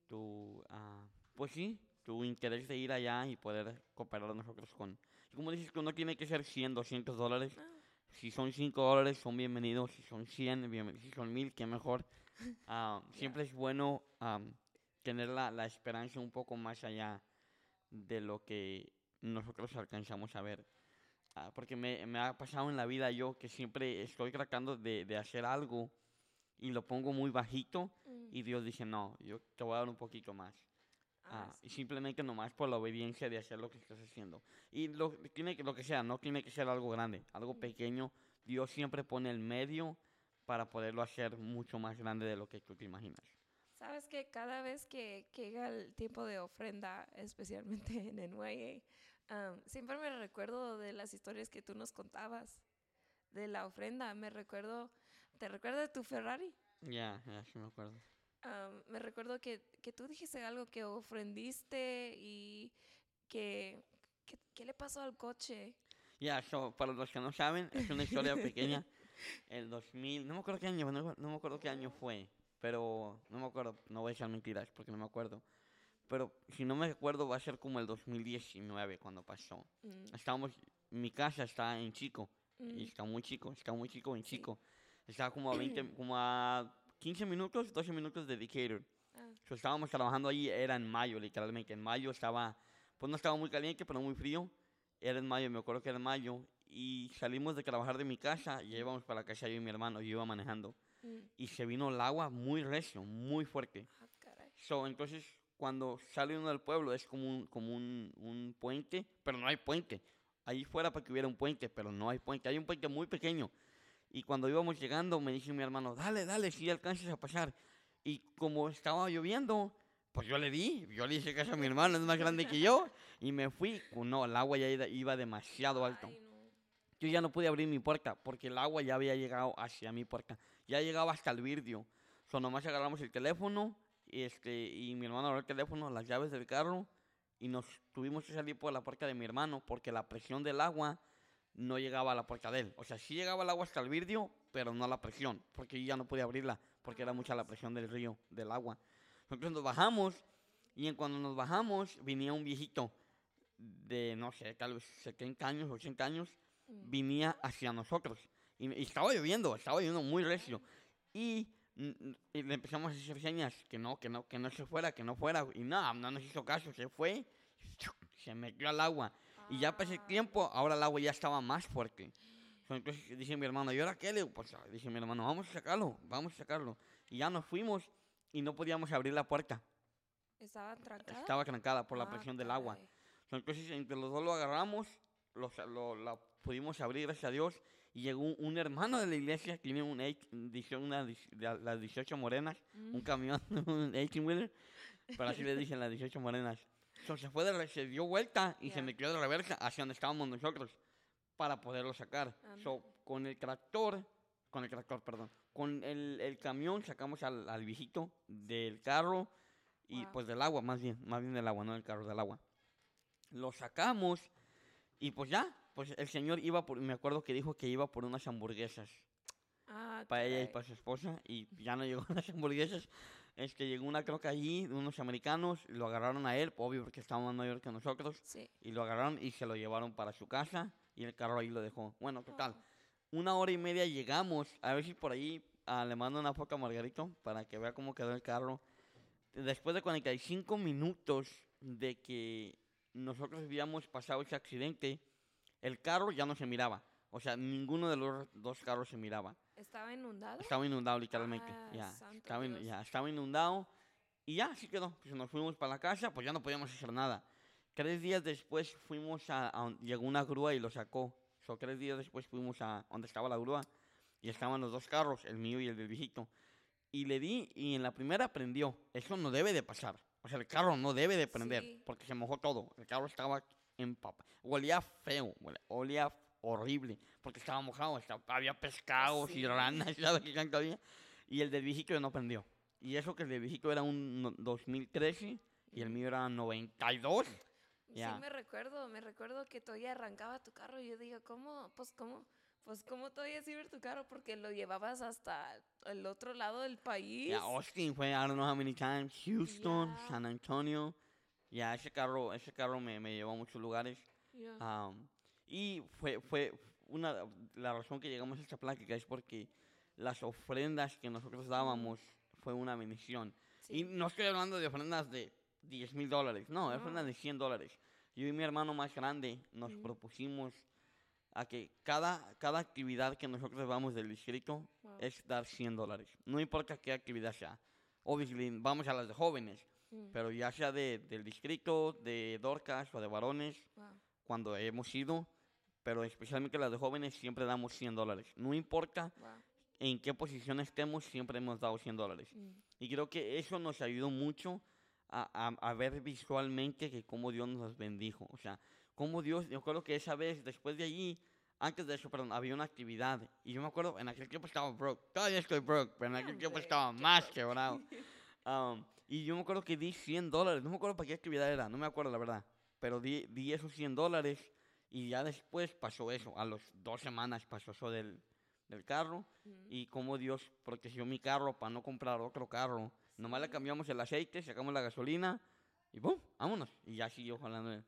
tu ah, pues sí tu interés de ir allá y poder cooperar nosotros con como dices que no tiene que ser 100 200 dólares ah, Si son 5 dólares, son bienvenidos. Si son 100, bienvenidos. Si son 1000, qué mejor. <laughs> Ah, siempre es bueno am, tener la, la esperanza un poco más allá de lo que nosotros alcanzamos a ver. Ah, porque me, me ha pasado en la vida yo que siempre estoy tratando de, de hacer algo y lo pongo muy bajito mm, y Dios dice, no, yo te voy a dar un poquito más. Ah, Ah, y simplemente nomás por la obediencia de hacer lo que estás haciendo. Y lo, tiene que, lo que sea, no tiene que ser algo grande, algo pequeño. Dios siempre pone el medio para poderlo hacer mucho más grande de lo que tú te imaginas. Sabes que cada vez que, que llega el tiempo de ofrenda, especialmente en NYA, um, siempre me recuerdo de las historias que tú nos contabas de la ofrenda. Me recuerdo, ¿te recuerdas de tu Ferrari? Ya, ya, sí me acuerdo. Um, me recuerdo que, que tú dijiste algo que ofrendiste y que, que- ¿qué le pasó al coche? Ya, so, para los que no saben, es una historia <laughs> pequeña. El 2000, no me acuerdo qué año, no, no me acuerdo qué año fue, pero no me acuerdo, no voy a echar mentiras porque no me acuerdo. Pero si no me acuerdo va a ser como el 2019 cuando pasó. Mm, Estábamos, mi casa está en Chico, y mm, está muy chico, está muy chico en Sí. Chico. Está como a <clears throat> 20, como a 15 minutos, 12 minutos de Decatur. ah, So, estábamos trabajando allí, era en mayo, literalmente. En mayo estaba, pues no estaba muy caliente, pero muy frío. Era en mayo, me acuerdo que era en mayo. Y salimos de trabajar de mi casa y íbamos para la casa yo y mi hermano, yo iba manejando. mm. Y se vino el agua muy recio, muy fuerte. Ah, caray. So, entonces, cuando sale uno del pueblo es como un, como un, un puente, pero no hay puente. Ahí fuera para que hubiera un puente, pero no hay puente. Hay un puente muy pequeño. Y cuando íbamos llegando, me dice mi hermano, dale, dale, si alcanzas a pasar. Y como estaba lloviendo, pues yo le di, yo le hice caso a mi hermano, es más grande que yo, y me fui. No, el agua ya iba- iba demasiado alto. Ay, no. Yo ya no pude abrir mi puerta porque el agua ya había llegado hacia mi puerta. Ya llegaba hasta el vidrio. So, nomás agarramos el teléfono y, este, y mi hermano agarró el teléfono, las llaves del carro y nos tuvimos que salir por la puerta de mi hermano porque la presión del agua no llegaba a la puerta de él. O sea, sí llegaba el agua hasta el vidrio, pero no la presión porque ya no podía abrirla porque era mucha la presión del río, del agua. Entonces nos bajamos y en cuando nos bajamos venía un viejito de, no sé, tal vez 70 años, 80 años Mm. venía hacia nosotros. Y, y estaba lloviendo, estaba lloviendo muy recio. Y, y le empezamos a hacer señas que no, que no, que no se fuera, que no fuera. Y no, no nos hizo caso, se fue, se metió al agua. Y ya pasé el tiempo, ahora el agua ya estaba más fuerte. Entonces dije mi hermano, ¿y ahora qué? Le digo, pues dije mi hermano, vamos a sacarlo, vamos a sacarlo. Y ya nos fuimos y no podíamos abrir la puerta. ¿Estaba trancada? Estaba trancada por la Ah, presión del agua. Entonces entre los dos lo agarramos, lo, lo- la pudimos abrir, gracias a Dios, y llegó un, un hermano de la iglesia, que tiene un, una, las 18 morenas, Mm. <laughs> un camión, un 18 wheeler, pero así le dicen las 18 morenas. Se fue de, se dio vuelta y se Ya. metió de reversa hacia donde estábamos nosotros para poderlo sacar. So, con el tractor, con el tractor, perdón, con el, el camión sacamos al, al viejito del carro y Wow. pues del agua, más bien, más bien del agua, no del carro, del agua. Lo sacamos y pues ya, pues el señor iba por, me acuerdo que dijo que iba por unas hamburguesas Ah, para ella y para su esposa y ya no llegó las hamburguesas. Este, llegó una que allí, de unos americanos, lo agarraron a él, obvio porque estaba más mayor que nosotros, Sí. y lo agarraron y se lo llevaron para su casa y el carro ahí lo dejó. Bueno, total, Oh, una hora y media llegamos, a ver si por ahí ah, le mando una foto a Margarito para que vea cómo quedó el carro. Después de 45 minutos de que nosotros habíamos pasado ese accidente, el carro ya no se miraba. O sea, ninguno de los dos carros se miraba. ¿Estaba inundado? Estaba inundado literalmente. Ah, ya, estaba, in- ya, estaba inundado. Y ya, así quedó. Pues nos fuimos para la casa, pues ya no podíamos hacer nada. Tres días después fuimos a, a llegó una grúa y lo sacó. So, tres días después fuimos a donde estaba la grúa y estaban los dos carros, el mío y el del viejito. Y le di y en la primera prendió. Eso no debe de pasar. O sea, el carro no debe de prender Sí. porque se mojó todo. El carro estaba empapado. Olía feo, huele- olía horrible porque estaba mojado. estaba- había pescados y Sí. ranas, ¿sabes qué tanto había? Y el del viejito no prendió. Y eso que el del viejito era un no- 2013 y el mío era 92. Ya. Sí, me recuerdo, me recuerdo que todavía arrancaba tu carro y yo digo, ¿cómo? Pues, ¿cómo? Pues, ¿cómo todavía sirve tu carro? Porque lo llevabas hasta el otro lado del país. Austin fue, I don't know how many times, Houston. San Antonio. Ya, ese carro, ese carro me, me llevó a muchos lugares. Ya. Y fue, fue una, la razón que llegamos a esta plática es porque las ofrendas que nosotros dábamos fue una bendición. Y Sí. no estoy hablando de ofrendas de 10 mil dólares, no, No. ofrendas de 100 dólares. Yo y mi hermano más grande nos propusimos a que cada, cada actividad que nosotros vamos del distrito Wow. es dar 100 dólares. No importa qué actividad sea. Obviously, vamos a las de jóvenes, Mm, pero ya sea de, del distrito, de Dorcas o de varones, wow. cuando hemos ido, pero especialmente las de jóvenes, siempre damos 100 dólares. No importa Wow. en qué posición estemos, siempre hemos dado 100 dólares. Mm, Y creo que eso nos ayudó mucho a, a- a ver visualmente que cómo Dios nos bendijo. O sea, cómo Dios, yo creo que esa vez, después de allí, antes de eso, perdón, había una actividad. Y yo me acuerdo, en aquel tiempo estaba broke. Todavía estoy broke, pero en aquel tiempo estaba más quebrado. Am, <laughs> y yo me acuerdo que di 100 dólares. No me acuerdo para qué actividad era. No me acuerdo, la verdad. Pero di, di esos 100 dólares. Y ya después pasó eso. A las dos semanas pasó eso del, del carro. Ujú. Y como Dios protegió mi carro para no comprar otro carro. Nomás le Sí. cambiamos el aceite, sacamos la gasolina. Y ¡pum! Vámonos. Y ya siguió jalando el,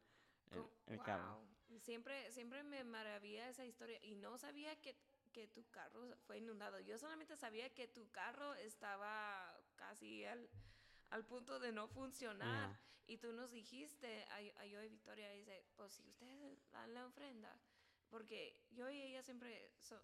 el, el carro. wow. Siempre, siempre me maravilla esa historia y no sabía que, que tu carro fue inundado. Yo solamente sabía que tu carro estaba casi al, al punto de no funcionar. Yeah. Y tú nos dijiste, a, a yo y Victoria, dice, pues si ustedes dan la ofrenda, porque yo y ella siempre so-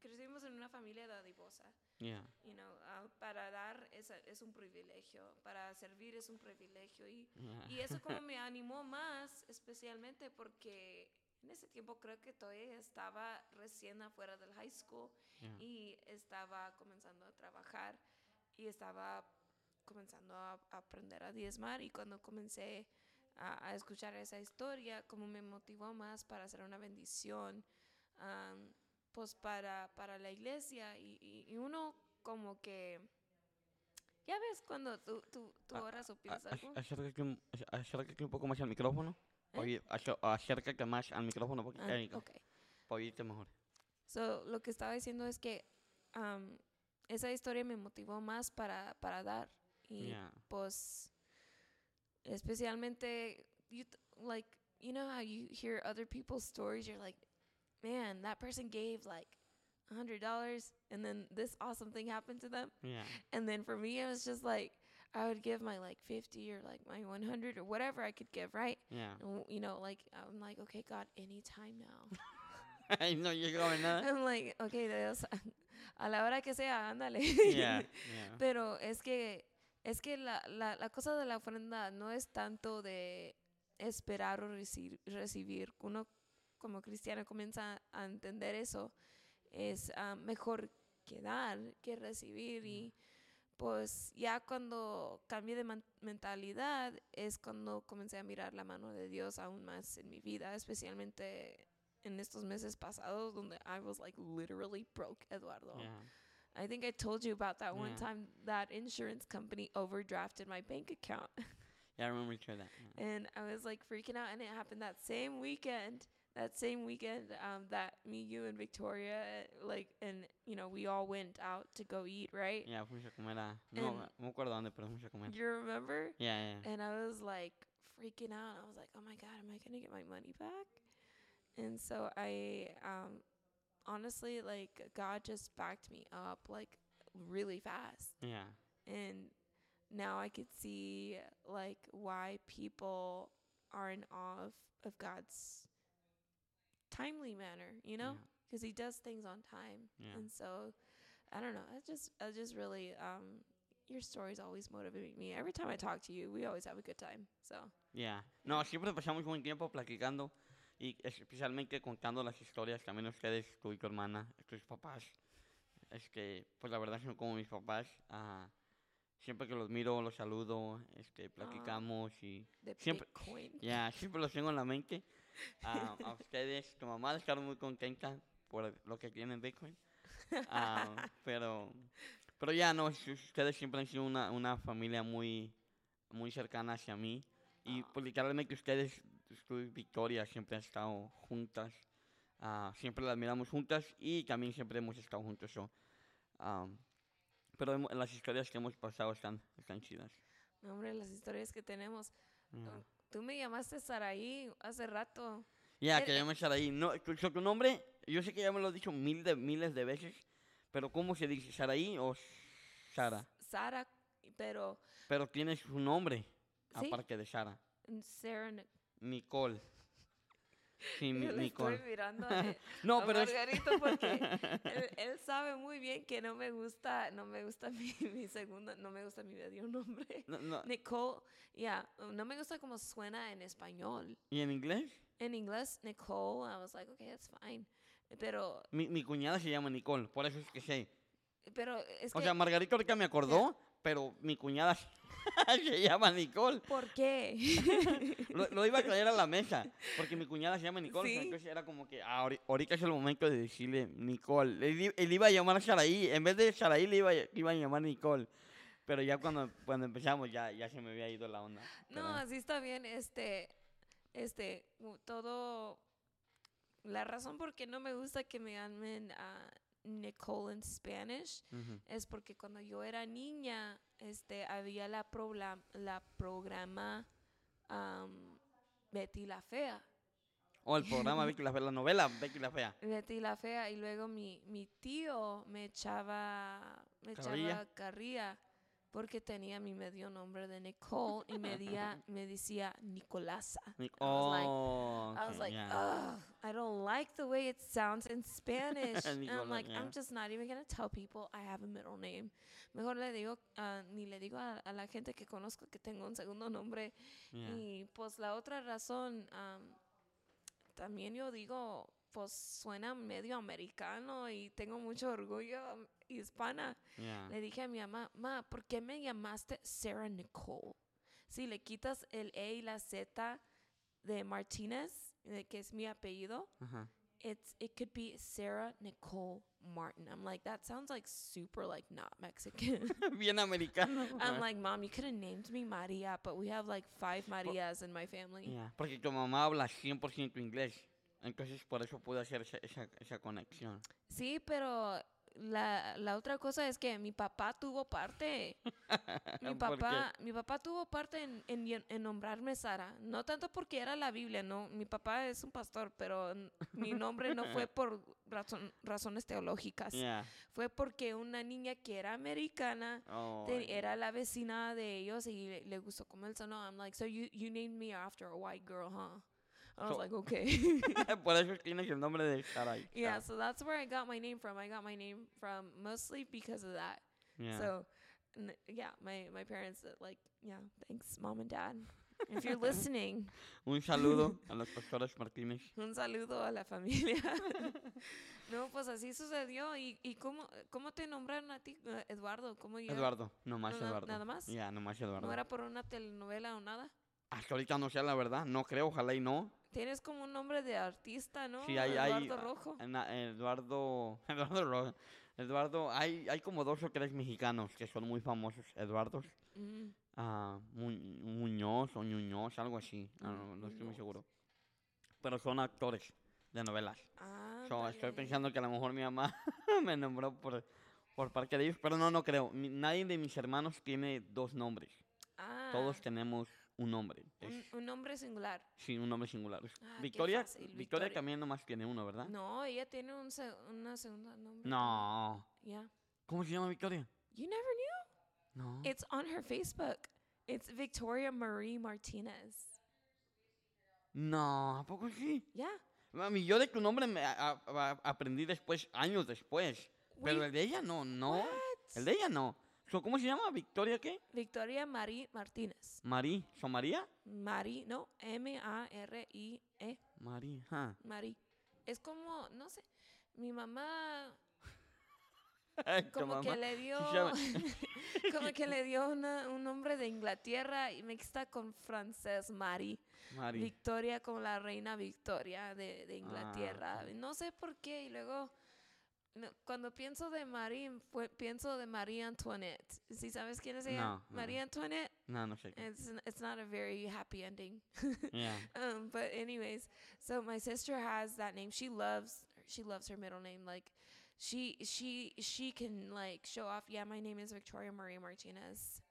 crecimos en una familia dadivosa. Yeah. You know, ah, para dar es, es un privilegio, para servir es un privilegio. Y, Yeah. y eso como <laughs> me animó más, especialmente porque en ese tiempo creo que todavía estaba recién afuera del high school Yeah. y estaba comenzando a trabajar y estaba comenzando a, a aprender a diezmar y cuando comencé a, a escuchar esa historia, como me motivó más para hacer una bendición, am, pues para, para la iglesia y, y- y uno como que, ya ves cuando tú, tú, tú A- oras o A- pides ac- algo. Acércate un, ac- acércate un poco más al micrófono. ¿Eh? Oye, acércate más al micrófono porque Ah, ahí está, ok. para oírte mejor. So, lo que estaba diciendo es que am, esa historia me motivó más para, para dar. Y Yeah. pues, especialmente, you like, you know how you hear other people's stories, you're like, man, that person gave like a hundred dollars and then this awesome thing happened to them. Yeah. And then for me, it was just like, I would give my like 50 or like my 100 or whatever I could give, right? Yeah. And, you know, like, I'm like, okay, God, anytime now. Ay, no llegaba nada. I'm like, okay, Dios, <laughs> a la hora que sea, ándale. Yeah. <laughs> Yeah. Pero es que, es que la, la, la cosa de la ofrenda no es tanto de esperar o reci- recibir. Uno como cristiano comienza a entender eso. Es ah, mejor que dar que recibir. Y pues ya cuando cambié de mentalidad es cuando comencé a mirar la mano de Dios aún más en mi vida, especialmente en estos meses pasados donde I was like literally broke, Eduardo. Yeah. I think I told you about that one Yeah. time that insurance company overdrafted my bank account. <laughs> Yeah, I remember you that. yeah. and I was like freaking out. And it happened that same weekend. That same weekend um, that me, you, and Victoria, like, and, you know, we all went out to go eat, right? Yeah, fuimos a comer a... No, no me acuerdo dónde, pero fuimos a comer. You remember? Yeah, yeah. And I was like freaking out. I was like, oh my God, am I going to get my money back? And so I, um, honestly, like, God just backed me up, like, really fast. Yeah. and now I could see like why people are in awe of, of God's timely manner, you know, because He does things on time, Yeah. and so I don't know. I just, I just really, um, your stories always motivate me. Every time I talk to you, we always have a good time. So Yeah. No, siempre pasamos buen tiempo platicando y especialmente contando las historias también ustedes, tú y tu hermana, tus papás. Es que, pues la verdad son como mis papás. ah, siempre que los miro, los saludo, este, platicamos y the Siempre- Bitcoin. ya, siempre los tengo en la mente. Ah, a ustedes, tu mamá estar muy contenta por lo que tienen Bitcoin. Ah, pero, pero ya no, ustedes siempre han sido una, una familia muy, muy cercana hacia mí. Y Ah. pues literalmente ustedes, y Victoria, siempre han estado juntas. Ah, siempre las miramos juntas y también siempre hemos estado juntos. so, ah, pero las historias que hemos pasado están, están chidas. No, hombre, las historias que tenemos. Yeah. Tú me llamaste Saraí hace rato. Ya, Eh, que estar ahí. No, tu, so, tu nombre, yo sé que ya me lo has dicho mil de, miles de veces, pero ¿cómo se dice? ¿Saraí o Sara? Sara, pero Pero tienes un nombre, Sí. aparte de Sara. Sarah Nicole. Sí, mi- Yo le Nicole. estoy mirando <laughs> a, No, a pero es... Margarito porque <laughs> él, él sabe muy bien que no me gusta, no me gusta mi, <laughs> mi segunda, no me gusta mi medio nombre. no, no, Nicole, yeah, no me gusta cómo suena en español. ¿Y en inglés? En inglés, Nicole, I was like, okay, that's fine. Pero, Mi, mi cuñada se llama Nicole, por eso es que sé. pero es O que, sea, Margarita ahorita me acordó, pero mi cuñada <laughs> se llama Nicole. ¿por qué? <laughs> Lo, lo iba a traer a la mesa, porque mi cuñada se llama Nicole. Sí. Entonces era como que ah, ahori- ahorita es el momento de decirle Nicole. Él, iba a llamar Saraí, en vez de Saraí le iba, a- iba a llamar Nicole. Pero ya cuando, cuando empezamos ya, ya se me había ido la onda. No, pero- así está bien. Este, este, todo. La razón por qué no me gusta que me llamen a Nicole en Spanish es porque cuando yo era niña, este, había la, la programa am, Betty la Fea. O el programa Becky la Fea, la novela Becky la Fea. <laughs> Betty la Fea. Y luego mi, mi tío me echaba, me Carrilla. echaba carrilla porque tenía mi medio nombre de Nicole y me, día- <laughs> me decía Nicolasa. Ni- I was like- Oh, I was like, ugh, I don't like the way it sounds in Spanish. <laughs> and I'm like, yeah. I'm just not even gonna tell people I have a middle name. Mejor le digo, ah, ni le digo a, a la gente que conozco que tengo un segundo nombre. Ya. Y pues la otra razón, am, también yo digo, pues suena medio americano y tengo mucho orgullo hispana. Ya. Le dije a mi mamá, ma, ¿por qué me llamaste Sarah Nicole? Si le quitas el E y la Z de Martínez, que es mi apellido, it's it could be Sarah Nicole Martin. I'm like, that sounds like super like not Mexican. <laughs> Bien americano. <laughs> I'm like, mom, you could have named me Maria, but we have like five Marias in my family. Ya, Porque tu mamá habla 100% inglés. Entonces por eso pude hacer esa, esa, conexión. Sí, pero la, la otra cosa es que mi papá tuvo parte. <laughs> mi papá, mi papá tuvo parte en, en, en nombrarme Sara. No tanto porque era la Biblia, no. Mi papá es un pastor, pero <laughs> mi nombre no fue por razón- razones teológicas. Fue porque una niña que era americana Oh, te- era la vecina de ellos y le, le gustó como él sonó. I'm like, so you, you named me after a white girl, huh? I was So- like, <laughs> okay. <laughs> por eso tienes el nombre de Sarai. yeah, so that's where I got my name from. I got my name from mostly because of that. Ya. So, yeah, my, my parents, uh, like, yeah, thanks, mom and dad. If you're listening, <laughs> Un saludo a los pastores Martínez. un saludo a la familia. no, pues así sucedió. ¿Y, y cómo, cómo te nombraron a ti, eh, Eduardo? ¿Cómo llegaron? Eduardo, nomás No, Eduardo. ¿Nada más? Ya, nomás Eduardo. ¿No era por una telenovela o nada? Hasta ahorita no sé la verdad, no creo, ojalá y no. Tienes como un nombre de artista, ¿no? Sí, hay, hay, Eduardo ah, Rojo. Eduardo, <laughs> Eduardo Rojo. Eduardo, hay, hay como dos o tres mexicanos que son muy famosos, Eduardos. Mm, Mu- Muñoz o Ñuñoz, algo así, Mm, no, no estoy muy seguro. Pero son actores de novelas. Ah, So, estoy pensando que a lo mejor mi mamá <laughs> me nombró por, por parte de ellos, pero no, no creo. Nadie de mis hermanos tiene dos nombres. Ah, Todos tenemos un nombre. un, Es- un nombre singular. sí, un nombre singular. Ah, Victoria, fácil, Victoria Victoria. también nomás tiene uno, ¿verdad? No, ella tiene un se- una segunda nombre. No. Yeah. ¿Cómo se llama Victoria? You never knew? No. It's on her Facebook. It's Victoria Marie Martinez. No, ¿a poco sí? Yeah. Mami, yo de tu nombre me a- a- aprendí después, años después. Pero Wait, el de ella no, no. what? El de ella no. ¿Cómo se llama? ¿Victoria qué? Victoria Marie Martínez. Marí. ¿So María? Mari, no, M-A-R-I-E, María. ah. Mari. Es como, no sé, mi mamá como que le dio, <laughs> <laughs> como que le dio una- un nombre de Inglaterra y mezcla con francés, Mari. Victoria como la reina Victoria de, de Ah, Inglaterra. No sé por qué. Y luego, no, cuando pienso de Marie, pienso de Marie Antoinette. ¿Sí sabes quién es ella? No, no. Marie Antoinette. No, no sé. It's, it's not a very happy ending. <laughs> Yeah. um, but anyways, so my sister has that name. She loves she loves her middle name. Like she she she can like show off. Yeah, my name is Victoria Marie Martinez.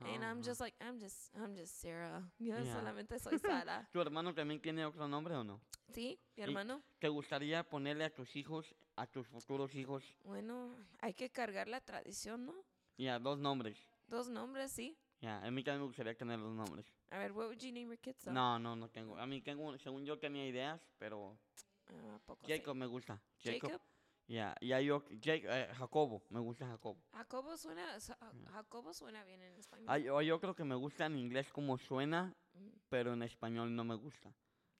And I'm just like I'm just I'm just Sarah. <laughs> Yo Yeah. solamente soy <laughs> Sara. ¿Tu hermano también tiene otro nombre o no? ¿Sí? Mi hermano. ¿Te gustaría ponerle a tus hijos, a tus futuros hijos, Bueno, hay que cargar la tradición, ¿no? ya, dos nombres? Dos nombres, sí. Ya, a mí también me gustaría tener los nombres. A ver, what would you name your kids? though? No, no, no tengo. A mí tengo, según yo tenía ideas, pero Ah, ¿a poco sí? Jacob me gusta. Jacob. Jacob. Ya, ya yo, Jake, eh, Jacobo, me gusta Jacobo. Jacobo suena, sa- Jacobo suena bien en español. Ah, yo, yo creo que me gusta en inglés como suena, Mm. pero en español no me gusta.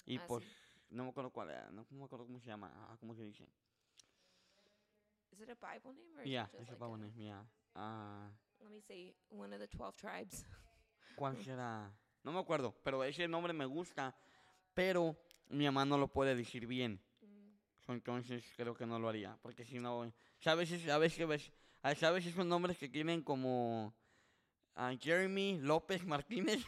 Y Ah, pues, sí. no me acuerdo cuál era, no me acuerdo cómo se llama, ah, cómo se dice. Is it a Bible name or is Ya, it just ese like para a- poner, ya. Ah, Let me say one of the 12 tribes. <laughs> ¿Cuál <laughs> será? No me acuerdo, pero ese nombre me gusta, pero mi mamá no lo puede decir bien. Entonces creo que no lo haría, porque si no, ¿sabes? es- A veces, ves- a veces esos nombres que tienen como ah, <laughs> Jeremy López Martínez.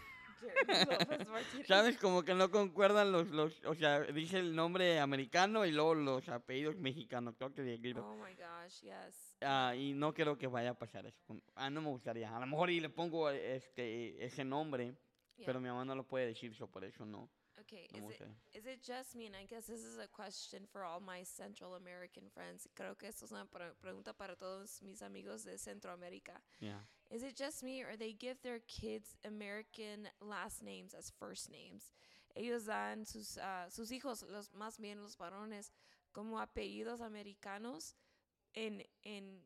¿Sabes? Como que no concuerdan los, los, o sea, dice el nombre americano y luego los apellidos mexicanos. Creo que de Oh my gosh, yes. Ah, y no creo que vaya a pasar eso. Ah, no me gustaría. A lo mejor y le pongo este ese nombre, Yeah. pero mi mamá no lo puede decir, por eso no. Okay, no is me it is it just me? And I guess this is a question for all my Central American friends. Creo que esto es una pre- pregunta para todos mis amigos de Centroamérica. Yeah. Is it just me or they give their kids American last names as first names? Ellos dan sus, ah, sus hijos, los más bien los varones, como apellidos americanos en, en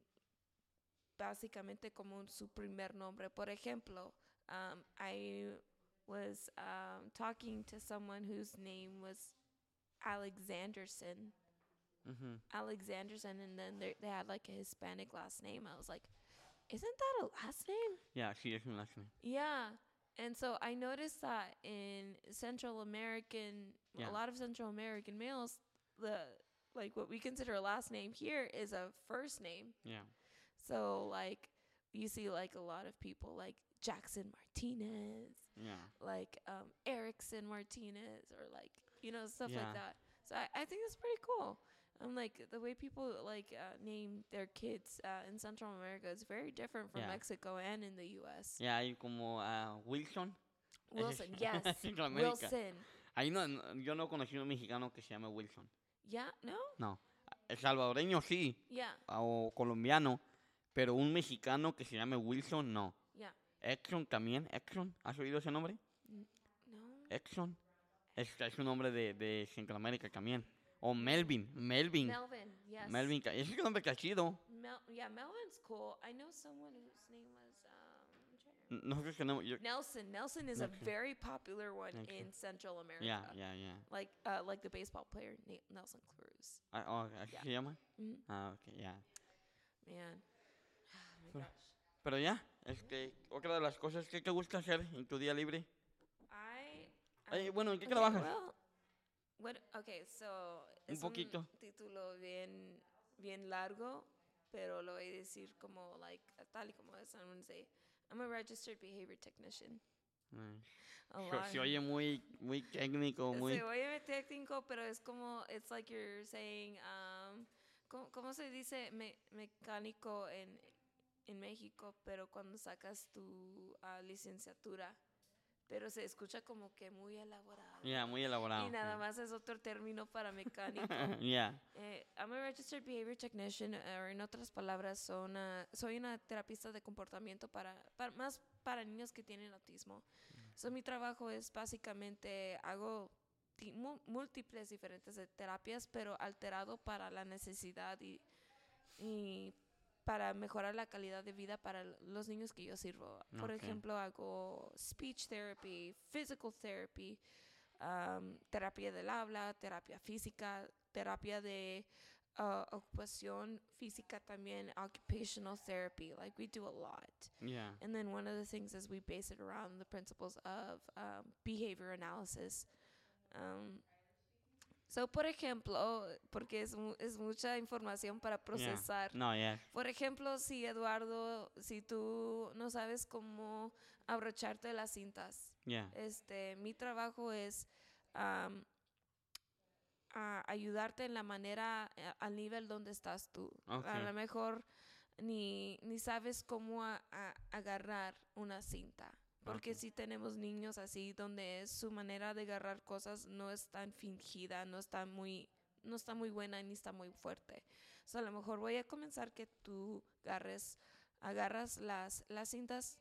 básicamente como un- su primer nombre. Por ejemplo, um, I was um, talking to someone whose name was Alexanderson. Ujú. Alexanderson, and then they they had like a Hispanic last name. I was like, isn't that a last name? Yeah, sí, es un last name. Yeah. And so I noticed that in Central American, Yeah. a lot of Central American males, the like what we consider a last name here is a first name. Yeah. So like you see like a lot of people like Jackson Martinez, Yeah. like um, Erickson Martinez, or like you know stuff Yeah. like that. So I, I think it's pretty cool. I'm like the way people like uh, name their kids uh, in Central America is very different from Yeah. Mexico and in the U.S. Yeah, hay como ah, Wilson. Wilson, <laughs> yes. <laughs> Wilson. Ahí no- yo no conocí un mexicano que se llame Wilson. Yeah, no, No. El salvadoreño sí, yeah, o colombiano, pero un mexicano que se llame Wilson no. Yeah, Exxon también, Exxon, ¿has oído ese nombre? no. Exxon. Es, es un nombre de, de Centroamérica también. O Melvin, Melvin. Melvin, yes. Melvin, ese es un nombre que ha chido. Mel, yeah, Melvin's cool. I know someone whose name was um. Nosotros tenemos, yo- Nelson. Nelson is a Nelson. very popular one Nelson. in Central America. ya, ya, ya. Like uh, like the baseball player Na- Nelson Cruz. Ah, oh, ¿Así Yeah. se llama? Mhm. Ah, ok, ya. Man. <sighs> Oh my gosh. Pero ya, este, otra de las cosas que te gusta hacer en tu día libre. I. Ay, bueno, ¿en qué okay, trabajas? well, what, okay, so Un es poquito. título bien bien largo, pero lo voy a decir como like tal y como es. I'm gonna say I'm a registered behavior technician. Lot. se oye muy, muy técnico, muy... Se oye técnico, pero es como, it's like you're saying, um, ¿cómo, cómo se dice me- mecánico en, en México? Pero cuando sacas tu ah, licenciatura, pero se escucha como que muy elaborado. Ya, muy elaborado. Y nada más es otro término para mecánico. <laughs> Ya, Eh, I'm a registered behavior technician, o en otras palabras, son, ah, soy una terapista de comportamiento para, para- más para niños que tienen autismo. So, mi trabajo es básicamente hago múltiples diferentes de terapias, pero alterado para la necesidad y, y para mejorar la calidad de vida para los niños que yo sirvo. Por ejemplo, hago speech therapy, physical therapy, um, terapia del habla, terapia física, terapia de uh, ocupación física también, occupational therapy. Like we do a lot. ya. And then one of the things is we base it around the principles of um, behavior analysis. Um, so, por ejemplo, porque es, es mucha información para procesar. No, ya. Por ejemplo, si Eduardo, si tú no sabes cómo abrocharte las cintas, Ya. este, mi trabajo es am, a ayudarte en la manera, eh, al nivel donde estás tú. A Ok. lo mejor ni, ni sabes cómo a- a- agarrar una cinta. Porque si tenemos niños así donde su manera de agarrar cosas no es tan fingida, no está muy, no está muy buena ni está muy fuerte. So, a lo mejor voy a comenzar que tú agarres, agarras las, las cintas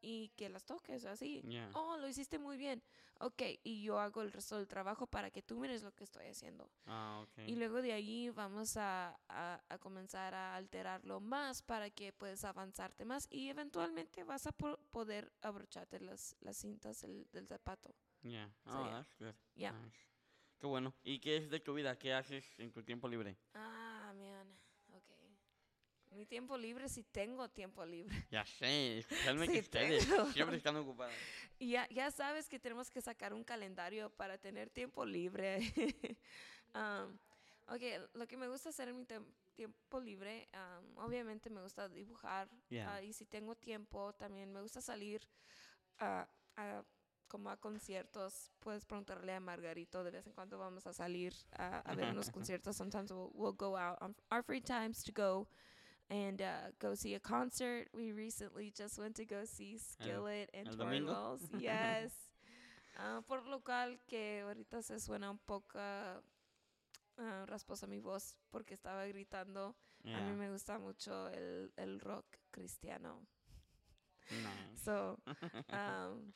y que las toques así. Oh, lo hiciste muy bien. Ok, y yo hago el resto del trabajo para que tú mires lo que estoy haciendo. Ah, ok. Y luego de ahí vamos a, a- a comenzar a alterarlo más para que puedas avanzarte más y eventualmente vas a po- poder abrocharte las, las cintas del, del zapato. Ya. So, Oh, yeah. that's good. Yeah. Nice. Qué bueno. ¿Y qué es de tu vida? ¿Qué haces en tu tiempo libre? Ah. Mi tiempo libre, si tengo tiempo libre. Ya sé, especialmente Sí, que ustedes tengo. siempre están ocupados. Y ya, ya sabes que tenemos que sacar un calendario para tener tiempo libre. <laughs> Um, ok, lo que me gusta hacer en mi tiempo libre, um, obviamente me gusta dibujar. Yeah. ah, y si tengo tiempo, también me gusta salir a, a- como a conciertos. Puedes preguntarle a Margarito, de vez en cuando vamos a salir a, a ver unos <laughs> conciertos. Sometimes we'll, we'll go out on our free times to go and uh, go see a concert. We recently just went to go see Skillet and? Wells. <laughs> Yes. Ah, por lo cual que ahorita se suena un poco ah, rasposa mi voz porque estaba gritando. A mí me gusta mucho el, el rock cristiano. Nice. So, <laughs> um,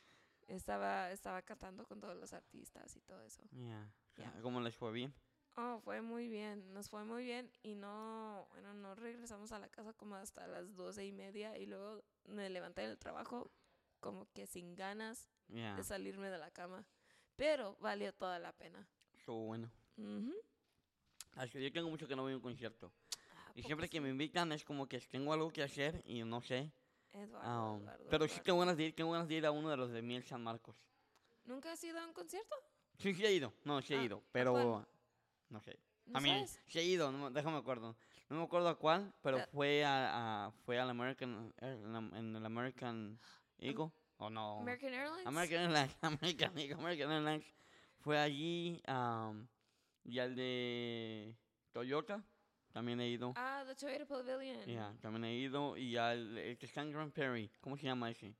estaba, estaba cantando con todos los artistas y todo eso. Yeah. Yeah. ¿Cómo les fue bien? Oh, fue muy bien, nos fue muy bien y no, bueno, no regresamos a la casa como hasta las doce y media y luego me levanté del trabajo como que sin ganas Yeah. de salirme de la cama. Pero valió toda la pena. Estuvo bueno. Ujú. Así, yo tengo mucho que no voy a un concierto. Ah, Y ¿poco siempre que sí? me invitan es como que tengo algo que hacer y no sé. Eduardo, Um, Eduardo, pero sí Eduardo. tengo ganas de ir, tengo ganas de ir a uno de los de Miel San Marcos. ¿Nunca has ido a un concierto? Sí, sí he ido. No, sí he Ah, ido. ¿a Pero? No sé. ¿No a mí sabes? he ido, no, déjame acuerdo. No me acuerdo a cuál, pero Ya. fue a, a- fue al American en, el American Eagle o no. American Airlines? American Airlines, <laughs> American Eagle, American Airlines. Fue allí um, y al de Toyota también he ido. Ah, the Toyota Pavilion. Ya, también he ido y al el que está en Grand Prairie, ¿cómo se llama ese?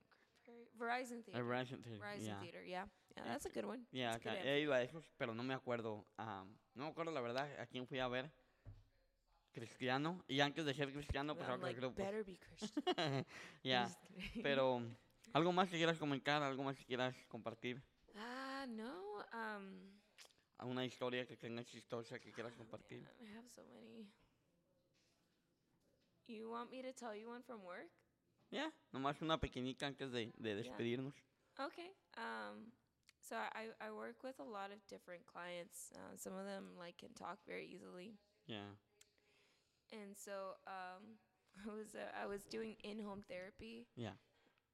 Verizon Theater. Verizon Theater, Verizon yeah. Theater, yeah. Yeah, that's a good one. Good acá, he ido a esos, pero no me acuerdo. No me acuerdo la verdad a quién fui a ver. Cristiano. Y antes de ser cristiano, pues ahora like, creo. pues, better be Christian. <laughs> <laughs> Pero algo más que quieras comentar, algo más que quieras compartir. Ah, no. Um, Una historia que tengas chistosa que quieras compartir. man, I have so many. You want me to tell you one from work? Ya, nomás una pequeñita antes de, de despedirnos. Okay. Um, so I, I work with a lot of different clients. Uh, some of them like can talk very easily. Ya, And so um, <laughs> I was uh, I was doing in-home therapy ya.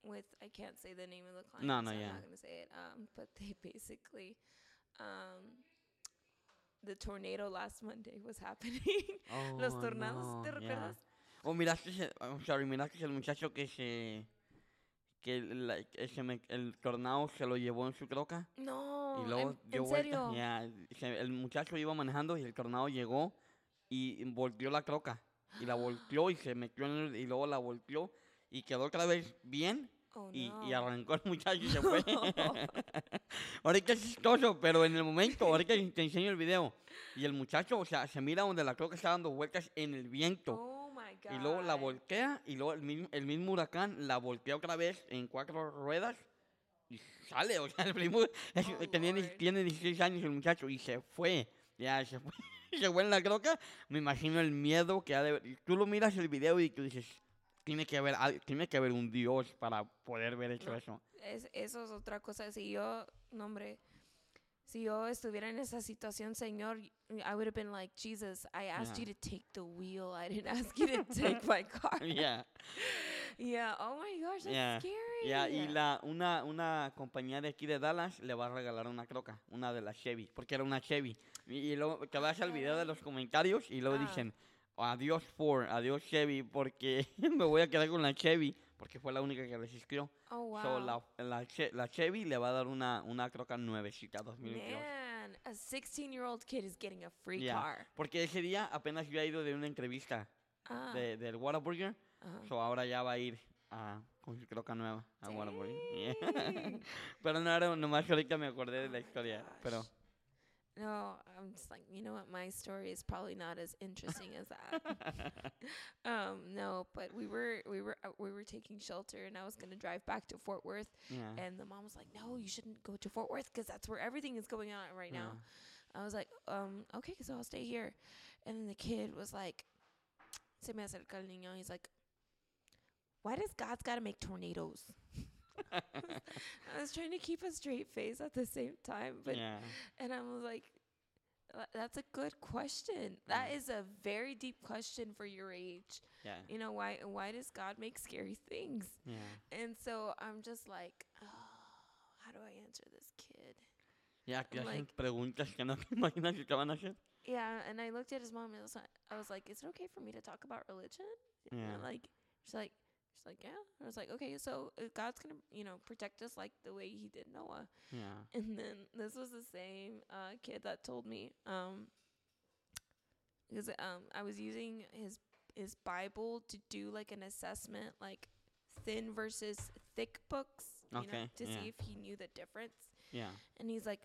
with I can't say the name of the client. No, no, so yeah. I'm not gonna say it. Um, <laughs> but they basically, um, the tornado last Monday was happening. <laughs> Oh, Los Oh, tornados, ¿te no, ya. recuerdas? O miraste, ese- oh, sorry, miraste el muchacho que se. Que la- ese me- el tornado se lo llevó en su troca. No, y luego en, dio en serio. <laughs> El muchacho iba manejando y el tornado llegó y volteó la troca. Y la volteó y se metió en el, y luego la volteó y quedó otra vez bien Oh y, no. y arrancó el muchacho y se <laughs> fue. ahorita es chistoso, pero en el momento, ahorita te enseño el video. Y el muchacho, o sea, se mira donde la troca está dando vueltas en el viento. oh. Y luego la voltea y luego el mismo, el mismo huracán la voltea otra vez en cuatro ruedas y sale. O sea, el primo es- Oh, <laughs> Lord. tiene 16 años el muchacho y se fue. Ya, se fue. <laughs> se fue en la croca. Me imagino el miedo que ha de Tú lo miras el video y tú dices, tiene que haber, tiene que haber un Dios para poder ver hecho No. eso. Es, eso es otra cosa. Si yo, no hombre, si yo estuviera en esa situación, Señor, I would have been like, Jesus, I asked Yeah. you to take the wheel. I didn't ask you to take my <laughs> car. Ya, Yeah. Oh my gosh, that's Yeah. scary. ya, y la, una, una compañía de aquí de Dallas le va a regalar una croca, una de las Chevy, porque era una Chevy. Y, y luego te vas al video de los comentarios y luego Ah. dicen, adiós Ford, adiós Chevy, porque <laughs> me voy a quedar con la Chevy, porque fue la única que resistió. Oh wow. So, la, la, Che- la Chevy le va a dar una, una croca nuevecita 2022. Man, a 16-year-old kid is getting a free Yeah. car. Porque ese día apenas yo he ido de una entrevista Ah. de, del Whataburger, ajá. so ahora ya va a ir a, con su croca nueva a Whataburger. Yeah. <laughs> Pero no era nomás que ahorita me acordé de la historia. Pero Gosh. No, I'm just like, you know what? My story is probably not as interesting as that. <laughs> <laughs> um, no, but we were we were uh, we were taking shelter, and I was gonna drive back to Fort Worth, yeah. and the mom was like, "No, you shouldn't go to Fort Worth because that's where everything is going on right now." yeah. I was like, um, okay, so I'll stay here. And then the kid was like, se me acerca el niño. He's like, why does God's got to make tornadoes? <laughs> <laughs> I was trying to keep a straight face at the same time, but yeah. and I was like, that's a good question. That Mm. is a very deep question for your age. Yeah. You know why? Why does God make scary things? Yeah. And so I'm just like, oh, how do I answer this kid? Ya, que I'm hacen like- preguntas que no <laughs> imaginas que van a hacer. Yeah, and I looked at his mom and I was like, I was like, "Is it okay for me to talk about religion?" Yeah. And like, she's like, she's like, "Yeah." I was like, "Okay, so uh, God's gonna, you know, protect us like the way He did Noah." Yeah. And then this was the same uh, kid that told me, um, because um, I was using his his Bible to do like an assessment, like thin versus thick books, you know, Okay, to yeah. see if he knew the difference. Yeah. And he's like,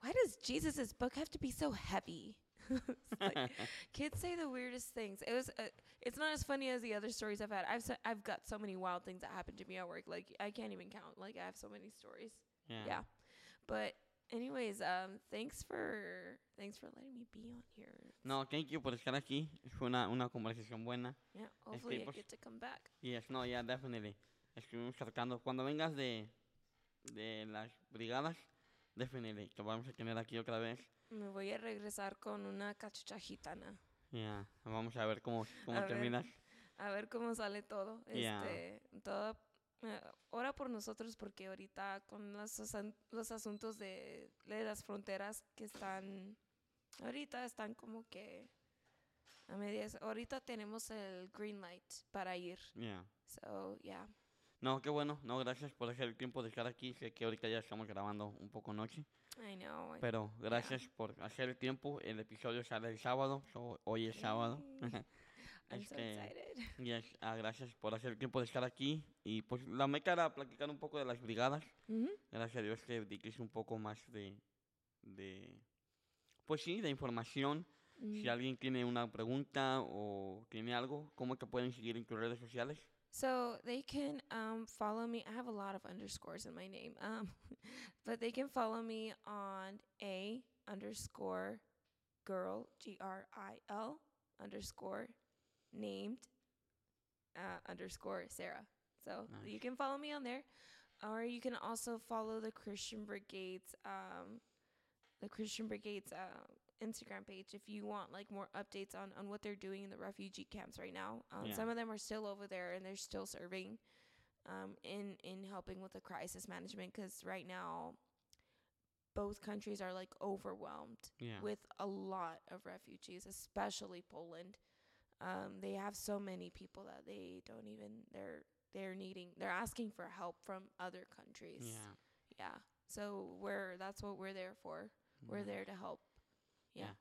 "Why does Jesus's book have to be so heavy?" Like, <laughs> kids say the weirdest things. It was. Uh, it's not as funny as the other stories I've had. I've so, I've got so many wild things that happened to me at work. Like I can't even count. Like I have so many stories. yeah. Yeah. But anyways, um, thanks for thanks for letting me be on here. No, thank you por estar aquí. Fue una, una conversación buena. Yeah. Hopefully I pues- get to come back. Yes, no, yeah, definitely. Estuvimos tratando. Cuando vengas de, de las brigadas, definitely. Te vamos a tener aquí otra vez. Me voy a regresar con una cachucha gitana. Yeah. Vamos a ver cómo, cómo A ver. terminas. A ver cómo sale todo. Yeah. Este, todo. eh, ora por nosotros porque ahorita con los, los asuntos de, de las fronteras que están ahorita están como que a medias. Ahorita tenemos el green light para ir. Yeah. So, yeah. No, qué bueno. No, gracias por hacer el tiempo de estar aquí. Sé que ahorita ya estamos grabando un poco noche. I know. Pero gracias por hacer el tiempo. El episodio sale el sábado. so hoy es sábado. <laughs> I'm so excited. <laughs> Yes, ah, gracias por hacer el tiempo de estar aquí. Y pues la meta era platicar un poco de las brigadas. Ujú. Gracias a Dios que dijiste un poco más de, de, pues sí, de información. Si Mm. alguien tiene una pregunta o tiene algo, ¿cómo te pueden seguir en tus redes sociales? So they can um, follow me. I have a lot of underscores in my name, um, <laughs> but they can follow me on a underscore girl G R I L underscore named uh, underscore Sarah. So you can follow me on there, or you can also follow the Christian Brigade's um, the Christian Brigade's uh, Instagram page if you want like more updates on on what they're doing in the refugee camps right now. Um, Yeah. Some of them are still over there and they're still serving um, in in helping with the crisis management because right now both countries are like overwhelmed Yeah. with a lot of refugees, especially Poland. Um, they have so many people that they don't even they're they're needing they're asking for help from other countries. Yeah. Yeah. So we're that's what we're there for. We're Mm. there to help. Yeah.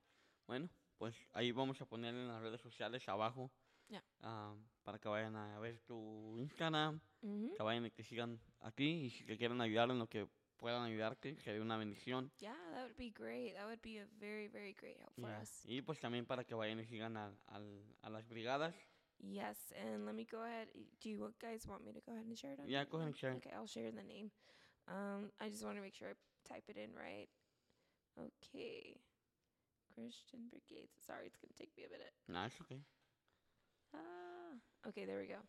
Bueno, pues ahí vamos a poner en las redes sociales abajo. Yeah. ah, para que vayan a ver tu Instagram, Mm-hmm. que vayan y que sigan aquí y si te quieren ayudar en lo que puedan ayudarte, sería una bendición. Yeah, that would be great. That would be a very, very great help for Yeah. us. Y pues también para que vayan y sigan a, al- a las brigadas. Yes, and let me go ahead. Do you guys want me to go ahead and share it? On Yeah, go ahead and share. Okay, I'll share the name. Um, I just want to make sure I type it in right. Okay, Christian Brigades. Sorry, it's gonna take me a minute. No, it's okay. Ah, okay, there we go.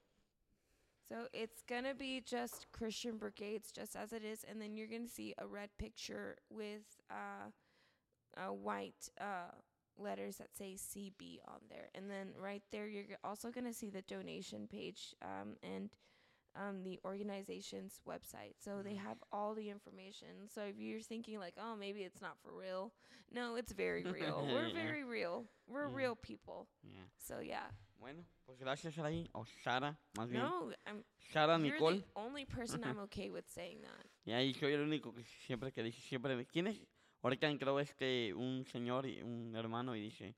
So it's gonna be just Christian Brigades, just as it is, and then you're gonna see a red picture with uh, uh white uh letters that say CB on there, and then right there you're also gonna see the donation page um and um the organization's website. So they have all the information. So if you're thinking like, oh, maybe it's not for real, no, it's very <laughs> real. We're Yeah. very real. We're Yeah. real people. Yeah. So yeah. Bueno, pues gracias, Saraí. O Sara, más bien. No, I'm Sara You're Nicole. the only person I'm <laughs> okay with saying that. Y ahí soy el único que siempre que dice, siempre, ¿quién es? Ahorita entró este, un señor, y un hermano, y dice,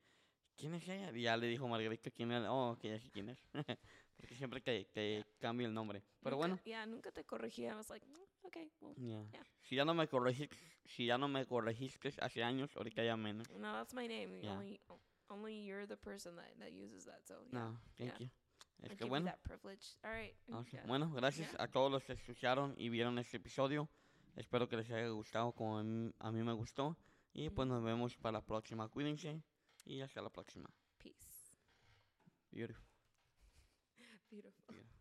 ¿quién es ella? Y ya le dijo Margarita quién era. Oh, que ya sé quién es. <laughs> Porque siempre que, que cambia el nombre. Pero Nunca- bueno, Yeah, nunca te corregí. I was like, "Mm, okay, well, ya. Yeah. si ya no me corregiste, si ya no me corregiste hace años, ahorita ya menos. no, that's my name. Yeah. Only, only you're the person that, that uses that. So yeah, No, thank yeah. you. I Este, give bueno, that privilege. All right. ok, yeah. bueno, gracias Yeah. a todos los que escucharon y vieron este episodio. Espero que les haya gustado como a mí, a mí me gustó. Y pues nos vemos para la próxima. Cuídense y hasta la próxima. Peace. Beautiful. Beautiful.